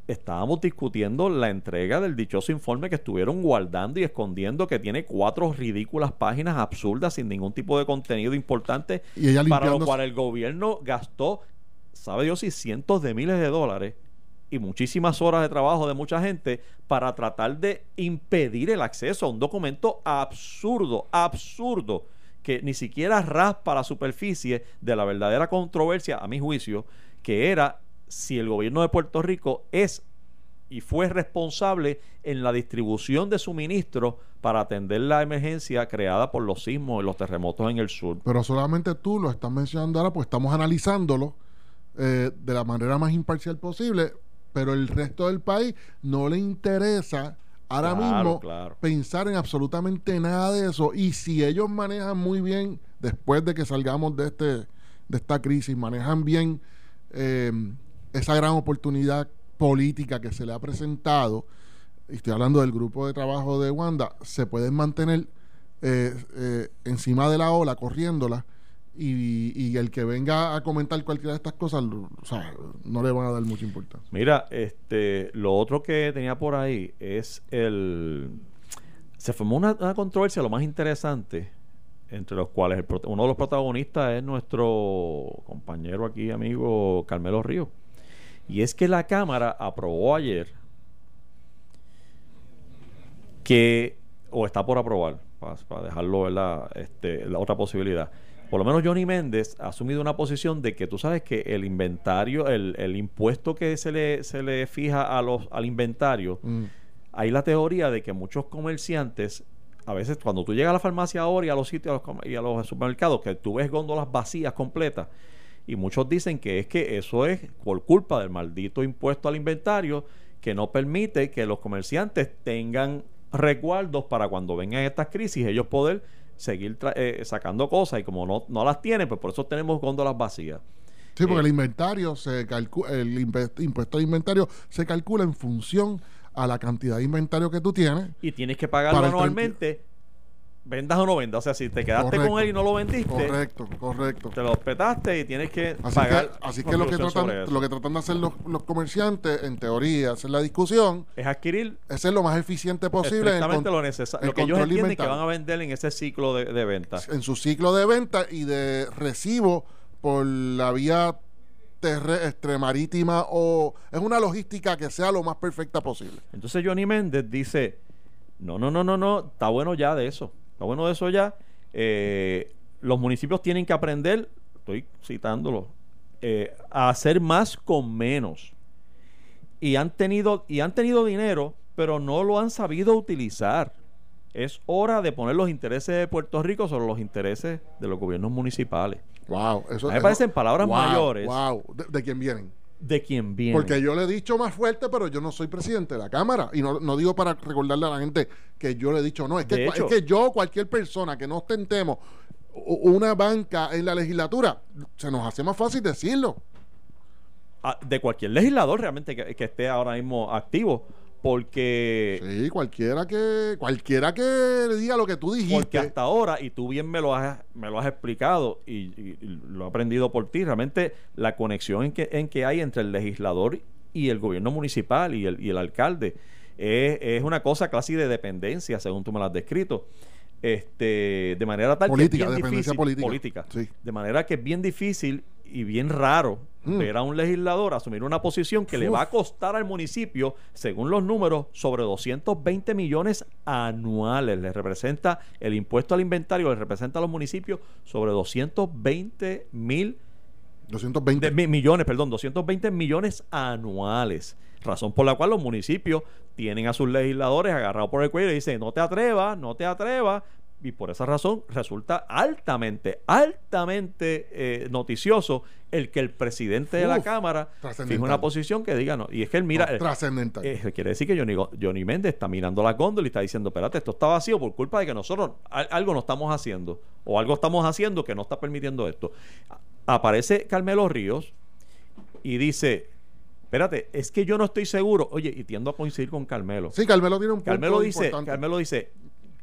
estábamos discutiendo la entrega del dichoso informe que estuvieron guardando y escondiendo, que tiene cuatro ridículas páginas absurdas sin ningún tipo de contenido importante, Y ella para lo cual el gobierno gastó, sabe Dios si cientos de miles de dólares y muchísimas horas de trabajo de mucha gente para tratar de impedir el acceso a un documento absurdo, absurdo, que ni siquiera raspa la superficie de la verdadera controversia, a mi juicio, que era si el gobierno de Puerto Rico es y fue responsable en la distribución de suministros para atender la emergencia creada por los sismos y los terremotos en el sur. Pero solamente tú lo estás mencionando ahora, pues estamos analizándolo eh, de la manera más imparcial posible, pero el resto del país no le interesa ahora Claro, mismo claro. pensar en absolutamente nada de eso. Y si ellos manejan muy bien, después de que salgamos de, este, de esta crisis, manejan bien eh, esa gran oportunidad política que se le ha presentado, y estoy hablando del grupo de trabajo de Wanda, se pueden mantener eh, eh, encima de la ola, corriéndola, y, el que venga a comentar cualquiera de estas cosas, no le van a dar mucha importancia. Mira, este, lo otro que tenía por ahí es el. Se formó una, controversia, lo más interesante, entre los cuales el uno de los protagonistas es nuestro compañero aquí, amigo Carmelo Río. Y es que la Cámara aprobó ayer que, o está por aprobar, para, dejarlo, ¿verdad? Este, la otra posibilidad. Por lo menos Johnny Méndez ha asumido una posición de que tú sabes que el inventario, el, el impuesto que se le, se le fija a los, al inventario, Mm. hay la teoría de que muchos comerciantes, a veces cuando tú llegas a la farmacia ahora y a los sitios a los com- y a los supermercados, que tú ves góndolas vacías completas, y muchos dicen que es que eso es por culpa del maldito impuesto al inventario que no permite que los comerciantes tengan resguardos para cuando vengan estas crisis ellos poder seguir tra- eh, sacando cosas y como no, no las tienen, pues por eso tenemos góndolas vacías. Sí, porque Eh, el inventario se calcula, el impuesto de inventario se calcula en función a la cantidad de inventario que tú tienes. Y tienes que pagarlo anualmente, vendas o no vendas. O sea, si te quedaste Correcto. con él y no lo vendiste, Correcto, correcto. te lo petaste y tienes que Así pagar. que, así que lo que tratan, lo que tratan de hacer los, los comerciantes, en teoría, hacer la discusión, es adquirir es ser lo más eficiente posible en, estrictamente con- lo necesario, lo que ellos entienden que van a vender en ese ciclo de, de venta. en su ciclo de venta y de recibo por la vía terrestre, marítima o es una logística que sea lo más perfecta posible. Entonces Johnny Méndez dice, no, no, no, no, no, está bueno ya de eso, está bueno de eso ya. Eh, los municipios tienen que aprender, estoy citándolo, eh, a hacer más con menos. Y han tenido, y han tenido dinero, pero no lo han sabido utilizar. Es hora de poner los intereses de Puerto Rico sobre los intereses de los gobiernos municipales. Wow, eso A mí me parecen palabras wow, mayores. Wow, ¿De, de quién vienen? De quien viene. Porque yo le he dicho más fuerte, pero yo no soy presidente de la Cámara. Y no, no digo para recordarle a la gente que yo le he dicho, no, es que, hecho- es que yo, cualquier persona que no ostentemos u- una banca en la legislatura, se nos hace más fácil decirlo. Ah, de cualquier legislador realmente que, que esté ahora mismo activo. Porque, Sí, cualquiera que cualquiera que le diga lo que tú dijiste. porque hasta ahora, y tú bien me lo has, me lo has explicado y, y- y lo he aprendido por ti, realmente la conexión en que, en que hay entre el legislador y el gobierno municipal y el, y el alcalde es, es una cosa casi de dependencia, según tú me lo has descrito. Este, de manera tal Política, que es bien dependencia difícil, política. Sí. De manera que es bien difícil y bien raro. Ver a un legislador asumir una posición que le va a costar al municipio, según los números, sobre 220 millones anuales. Le representa el impuesto al inventario, le representa a los municipios sobre 220 mil 220. de mi- millones, perdón, 220 millones anuales. Razón por la cual los municipios tienen a sus legisladores agarrados por el cuello y dicen, no te atrevas, no te atrevas. Y por esa razón resulta altamente, altamente eh, noticioso el que el presidente de la Cámara fije una posición que diga no. Y es que él mira, No, eh, trascendental. eh, quiere decir que Johnny, Johnny Méndez está mirando la góndola y está diciendo, espérate, esto está vacío por culpa de que nosotros al- algo no estamos haciendo o algo estamos haciendo que no está permitiendo esto. Aparece Carmelo Ríos y dice, espérate, es que yo no estoy seguro. Oye, y tiendo a coincidir con Carmelo. sí, Carmelo tiene un punto Carmelo dice, importante. Carmelo dice,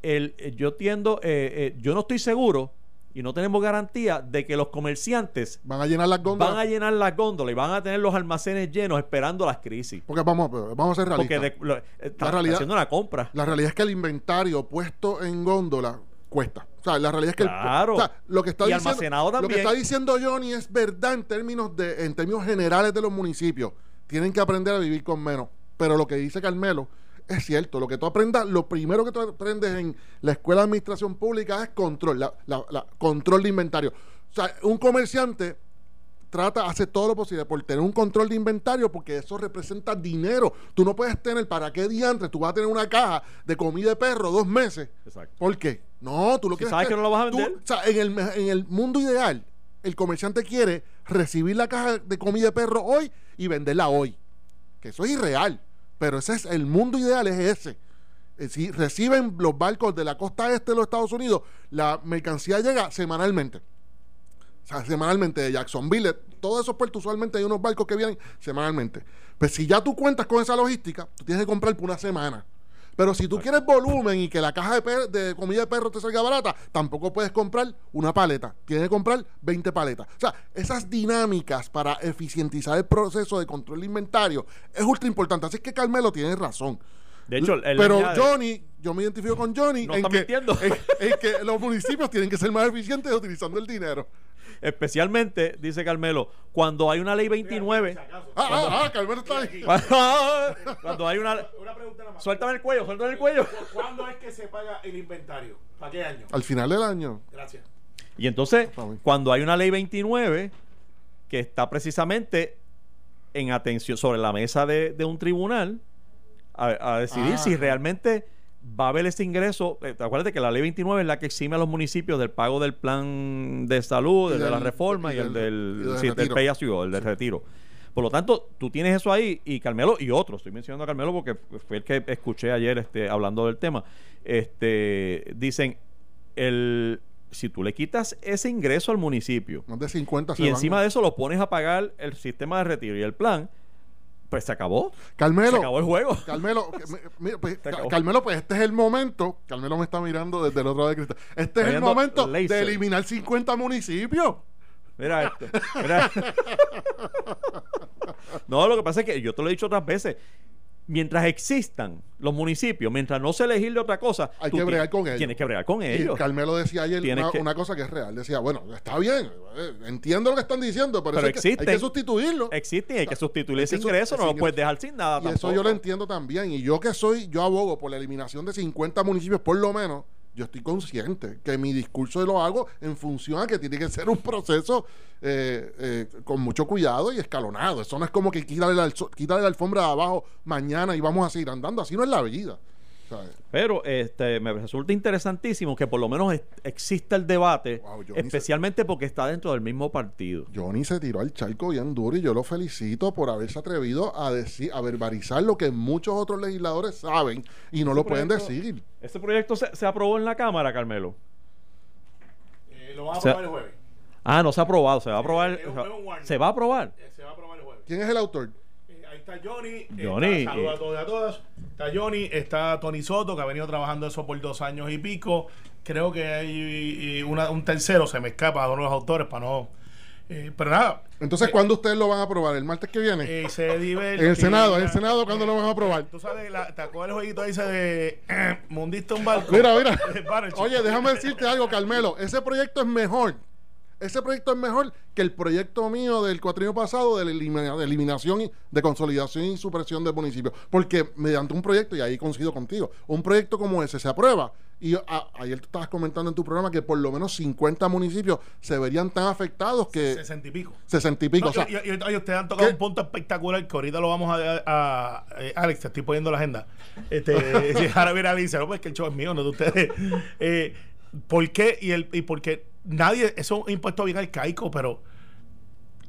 el, eh, yo tiendo, eh, eh, yo no estoy seguro y no tenemos garantía de que los comerciantes Van a llenar las góndolas. van a llenar las góndolas y van a tener los almacenes llenos esperando las crisis. Porque vamos, vamos a ser Porque realistas. de- lo- eh, está, realidad- haciendo una compra. La realidad es que el inventario puesto en góndola cuesta. O sea, la realidad es que el- Claro. o sea, lo que está Y diciendo, lo que está diciendo Johnny es verdad en términos de en términos generales de los municipios. Tienen que aprender a vivir con menos. Pero lo que dice Carmelo es cierto. Lo que tú aprendas, lo primero que tú aprendes en la escuela de administración pública es control, la, la- la- control de inventario. O sea, un comerciante trata, hace todo lo posible por tener un control de inventario porque eso representa dinero. Tú no puedes tener, ¿para qué diantres? Tú vas a tener una caja de comida de perro dos meses. Exacto. ¿Por qué? No, tú lo quieres sabes hacer- que no lo vas a tú- vender. o sea, en el, en el mundo ideal, el comerciante quiere recibir la caja de comida de perro hoy y venderla hoy. Que eso es irreal. Pero ese es el mundo ideal, es ese. Eh, Si reciben los barcos de la costa este de los Estados Unidos, la mercancía llega semanalmente. O sea, semanalmente de Jacksonville, todos esos puertos usualmente hay unos barcos que vienen semanalmente. Pues si ya tú cuentas con esa logística, tú tienes que comprar por una semana. Pero si tú quieres volumen y que la caja de, per- de comida de perro te salga barata, tampoco puedes comprar una paleta. Tienes que comprar 20 paletas. O sea, esas dinámicas para eficientizar el proceso de control de inventario es ultra importante. Así que Carmelo tiene razón. De hecho, él Pero Johnny, yo me identifico con Johnny No en, está que, mintiendo. en- en que los municipios tienen que ser más eficientes utilizando el dinero. Especialmente, dice Carmelo, cuando hay una ley 29. Ah, ah, ah, Carmelo está ahí. [laughs] cuando hay una. Una pregunta nada más. Suéltame el cuello, suéltame el cuello. ¿Cuándo es que se paga el inventario? ¿Para qué año? Al final del año. Gracias. Y entonces, cuando hay una ley 29 que está precisamente en atención sobre la mesa de, de un tribunal a, a decidir Ah. si realmente va a haber ese ingreso. Eh, acuérdate que la ley 29 es la que exime a los municipios del pago del plan de salud, el de la reforma y el del- del, y del sí, del retiro. pay as you go, el del retiro. Por lo tanto, tú tienes eso ahí y Carmelo y otros. Estoy mencionando a Carmelo porque fue el que escuché ayer este, hablando del tema. Este, dicen, el, si tú le quitas ese ingreso al municipio Más de 50 se y van. encima de eso lo pones a pagar el sistema de retiro y el plan, pues se acabó. Carmelo. Se acabó el juego. Carmelo, [laughs] mira, pues, acabó. Carmelo, pues este es el momento. Carmelo me está mirando desde el otro lado de cristal. Este Está es el momento laser. de eliminar 50 municipios. Mira esto. Mira. [laughs] [laughs] no, lo que pasa es que yo te lo he dicho otras veces. Mientras existan los municipios, mientras no se legisle otra cosa, Hay tú que bregar con ellos. Tienes que bregar con Y ellos. Carmelo decía ayer una, que- una cosa que es real. Decía, bueno, está bien, eh, entiendo lo que están diciendo, pero, hay, que, hay existen. que sustituirlo. Existen y hay que sustituir ese ingreso, no lo puedes dejar sin nada. Y eso yo lo entiendo también. Y yo que soy, yo abogo por la eliminación de 50 municipios por lo menos. Yo estoy consciente que mi discurso lo hago en función a que tiene que ser un proceso eh, eh, con mucho cuidado y escalonado. Eso no es como que quítale la, quítale la alfombra de abajo mañana y vamos a seguir andando. Así no es la vida. ¿Sabes? Pero este, me resulta interesantísimo que por lo menos es- exista el debate, Wow, especialmente porque está dentro del mismo partido. Johnny se tiró al charco bien duro y yo lo felicito por haberse atrevido a decir, a verbalizar lo que muchos otros legisladores saben y no lo pueden proyecto- decir. ¿Este proyecto se, se aprobó en la Cámara, Carmelo? Eh, lo van a O sea- aprobar el jueves. Ah, no se ha aprobado. Se va a aprobar. Warning. se va a aprobar. Eh, se va a aprobar el jueves. ¿Quién es el autor? Eh, ahí está Johnny. Johnny, eh. a todos y a todas. Está Johnny, está Tony Soto, que ha venido trabajando eso por dos años y pico. Creo que hay eh, una- un tercero, se me escapa, uno de los autores, para no. eh, pero nada. Entonces, ¿cuándo ustedes lo van a aprobar? ¿El martes que viene? eh, se [laughs] en el Senado, en el Senado, ¿cuándo lo van a aprobar? Tú sabes, la, ¿te acuerdas el jueguito ese de eh, Mundista un barco? Mira, mira. [laughs] Oye, déjame decirte algo, Carmelo. Ese proyecto es mejor. Ese proyecto es mejor que el proyecto mío del cuatrienio pasado de, la elimina- de eliminación, y- de consolidación y supresión del municipio. Porque mediante un proyecto, y ahí coincido contigo, un proyecto como ese se aprueba. Y a- ayer tú estabas comentando en tu programa que por lo menos 50 municipios se verían tan afectados que Sesenta y pico. 60 y pico. No, o sea, y, y- y- oye, ustedes han tocado ¿qué? un punto espectacular que ahorita lo vamos a, a- a- eh, Alex, te estoy poniendo la agenda. Este, si [laughs] [laughs] ahora viene no, pues que el show es mío, no de ustedes. [laughs] Eh, ¿Por qué? Y, el, y porque nadie, eso es un impuesto bien arcaico, pero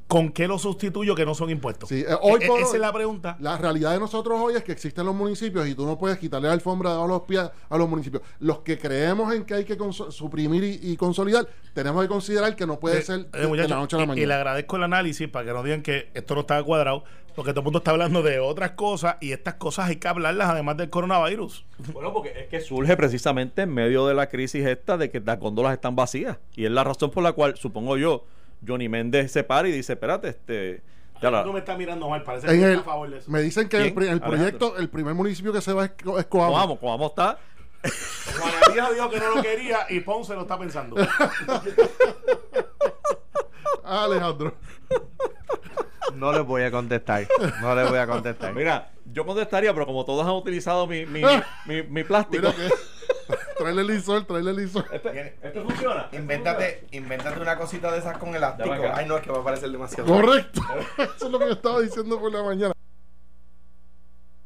¿con qué lo sustituyo que no son impuestos? Sí, eh, hoy E- por esa hoy, es la pregunta. La realidad de nosotros hoy es que existen los municipios y tú no puedes quitarle la alfombra debajo de los pies a los municipios. Los que creemos en que hay que suprimir y, y consolidar, tenemos que considerar que no puede Eh, ser eh, de, la noche a la y- Y, le mañana. agradezco el análisis para que no digan que esto no está cuadrado, porque todo el mundo está hablando de otras cosas y estas cosas hay que hablarlas además del coronavirus. Bueno, porque es que surge precisamente en medio de la crisis esta de que las góndolas están vacías. Y es la razón por la cual, supongo yo, Johnny Méndez se para y dice, espérate, este... ya la- Tú me estás mirando mal, parece En que el- a favor de eso. me dicen que el, proyecto, el primer municipio que se va es, Co- es Coamo. Coamo, Coamo está... Juana Díaz dijo que no lo quería y Ponce lo está pensando. [laughs] Ah, Alejandro. No les voy a contestar. No les voy a contestar. [laughs] Mira, yo contestaría, pero como todos han utilizado mi, mi, mi, mi plástico... Mira que. [laughs] tráele el lisol, tráele el lisol. Este, este funciona. Invéntate, invéntate una cosita de esas con elástico. Ay, no, es que va a parecer demasiado. Correcto. [laughs] Eso es lo que yo estaba diciendo por la mañana.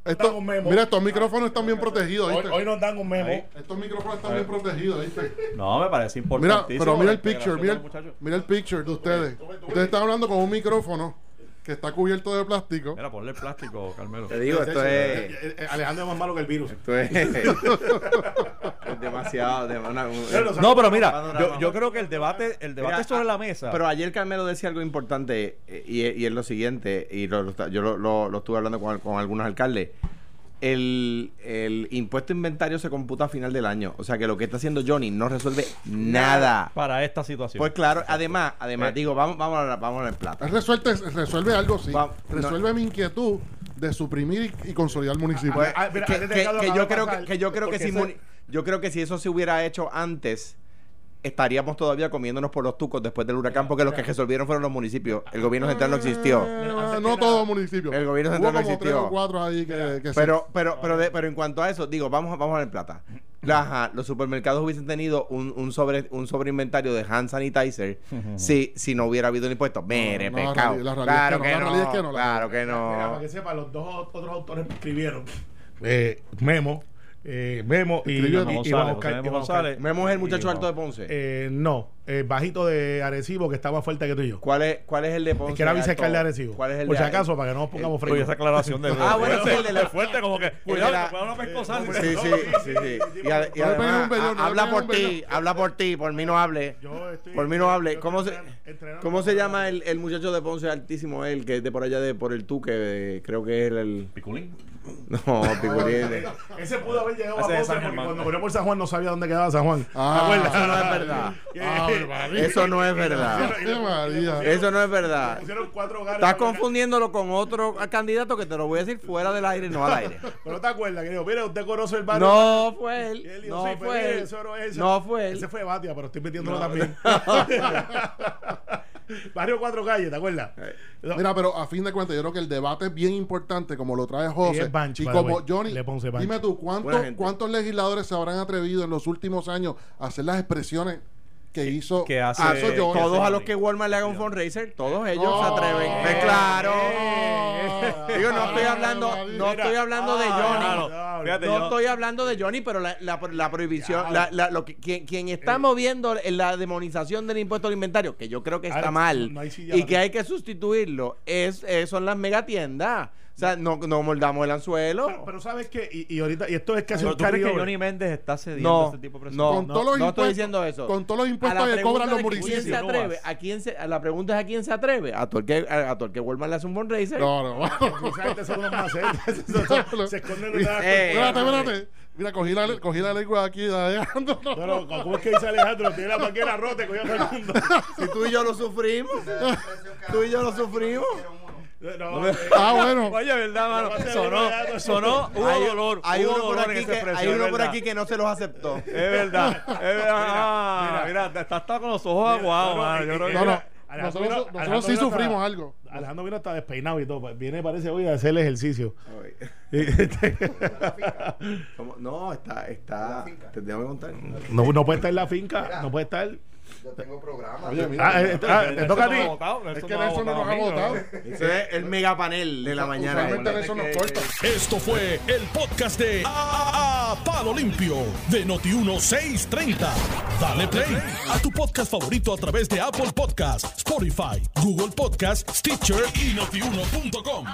Esto, Dame un memo. mira, estos micrófonos están bien protegidos, hoy, ¿viste? hoy nos dan un memo. Ahí. Estos micrófonos están bien protegidos, ¿viste? No, me parece Mira, importantísimo. pero mira el picture, mira el, mira el picture de ustedes. Ustedes están hablando con un micrófono que está cubierto de plástico. Mira, ponle el plástico, Carmelo. Te digo, esto Eh, es. eh, eh, Alejandro es más malo que el virus. Esto es. [laughs] es demasiado. de- una- un- Pero, No, pero mira, yo, yo creo que el debate, el debate Mira, sobre ah, la mesa. Pero ayer Carmelo decía algo importante eh, y, y es lo siguiente, y lo- yo lo, lo- lo estuve hablando con, con algunos alcaldes. El, el impuesto inventario se computa a final del año. O sea que lo que está haciendo Johnny no resuelve nada. para esta situación. Pues claro, además, además, Eh. digo, vamos, vamos, a, la- vamos al plato. Él resuelve, resuelve algo, sí. Va- resuelve mi inquietud de suprimir y, y consolidar el municipio. Pues, Ah, mira, que, yo creo que, que yo creo que si ese- muni- yo creo que si eso se hubiera hecho antes estaríamos todavía comiéndonos por los tucos después del huracán porque los que resolvieron fueron los municipios. El gobierno central no existió. Ah, no todo municipio. El gobierno Hubo central no como existió. tres o cuatro ahí que, que sí. pero pero pero de- pero en cuanto a eso digo vamos a- vamos a ver plata. Ajá, los supermercados hubiesen tenido un, un sobre un sobreinventario de hand sanitizer [laughs] si si no hubiera habido el impuesto mire no, la pescado. reali- la realidad claro es que que no, la realidad es que no, no la claro que Mira, para no que sepa, los dos otros autores escribieron. Eh, Memo, eh, Memo y, y- y González, Iván Oscar- José Memo Iván Oscar. González. Memo es el muchacho Y alto de Ponce Eh, no, el bajito de Arecibo que está más fuerte que tú y yo. ¿Cuál es, ¿Cuál es el de Ponce? El que era vicealcalde de? Arecibo. ¿Cuál es el Por de si acaso, para que no nos pongamos Oye, fríos. esa aclaración de. [laughs] Ah, bueno, sí, el de la- Es fuerte, como que. Cuidado, la- una pescosa. Sí, sí, sí. Y, y además, habla por ti, habla por ti, por mí no hable. Yo estoy- Por mí no hable. ¿Cómo se, ¿cómo se llama el, el muchacho de Ponce altísimo, él, que es de por allá de por el Tuque? creo que es el. el- Piculín. [laughs] no, Piculín. Ese pudo haber llegado a Ese San porque Germán. cuando corrió por San Juan no sabía dónde quedaba San Juan. Ah, ¿Te acuerdas? eso no es verdad. [laughs] María. Eso no es verdad. [laughs] Eso no es verdad. Estás confundiéndolo con otro candidato que te lo voy a decir fuera del aire, no al aire. Pero te acuerdas que digo, mire, usted conoce el barrio. No fue él él. dijo, No sí, fue él. eso no es ese. No fue Ese él. fue Batia, pero estoy metiéndolo también. [laughs] Barrio Cuatro Calles, ¿te acuerdas? No, Mira, pero a fin de cuentas, yo creo que el debate es bien importante, como lo trae José. es Banch, y como. Johnny, dime tú, ¿cuántos. ¿cuántos legisladores se habrán atrevido en los últimos años a hacer las expresiones que hizo, que hace- ah, eso Johnny? Todos a los que Walmart le haga un fundraiser, todos ellos No. se atreven. Eh, claro. eh, Digo, no estoy eh, hablando, no estoy hablando de Ah, Johnny. claro. Fíjate, No yo- estoy hablando de Johnny, pero la, la, la prohibición, la, la- lo que, quien, quien está moviendo en la demonización del impuesto al inventario, que yo creo que está mal y que hay que sustituirlo, es, es- son las megatiendas. O sea, no, no mordamos el anzuelo. Pero, pero sabes qué, y, y ahorita, y esto es casi Pero un ¿Tú crees que. Johnny Méndez está cediendo No, a este tipo de presión? no, Con no, todos los no estoy diciendo eso. con todos los impuestos que cobran los que ¿Quién municipios. se atreve? ¿A, quién se, a la pregunta es a quién se atreve. A todo el que, a, a todo el que Walmart le hace un fundraiser. No, no, macetas. [laughs] Se esconden en la Eh, Espérate, espérate. Mira, cogí la, cogí la lengua aquí de Alejandro. Pero, ¿cómo es que dice Alejandro? Tiene la paquera rota cogió a todo el mundo. Si tú y yo lo sufrimos. [laughs] tú y yo lo sufrimos. No, eh, Ah, bueno. Oye, ¿verdad, mano? Sonó, sonó, hubo hay, dolor. hay hubo uno por dolor en aquí que, hay uno por aquí que no se los aceptó. Es verdad, es verdad. [laughs] Ah, mira. mira, está hasta con los ojos aguados, no, mano. Yo creo que- No, no. Alejandro Nosotros, vino- nosotros sí vino hasta- sufrimos algo. Alejandro vino hasta despeinado y todo. Viene, parece hoy, a hacer el ejercicio. [laughs] ¿Cómo? No, está, está. Te tengo que contar. no, no puede estar en la finca. No puede estar. Yo tengo programa. Oye, mira, Ah, eh, ah, te toca a ti. es que Nelson no nos ha votado. Ese es el megapanel de la mañana. Usualmente Nelson nos corta. Esto fue el podcast de A, A- Palo Limpio de Noti1630. Dale play a tu podcast favorito a través de Apple Podcasts, Spotify, Google Podcasts, Stitcher y notiuno.com.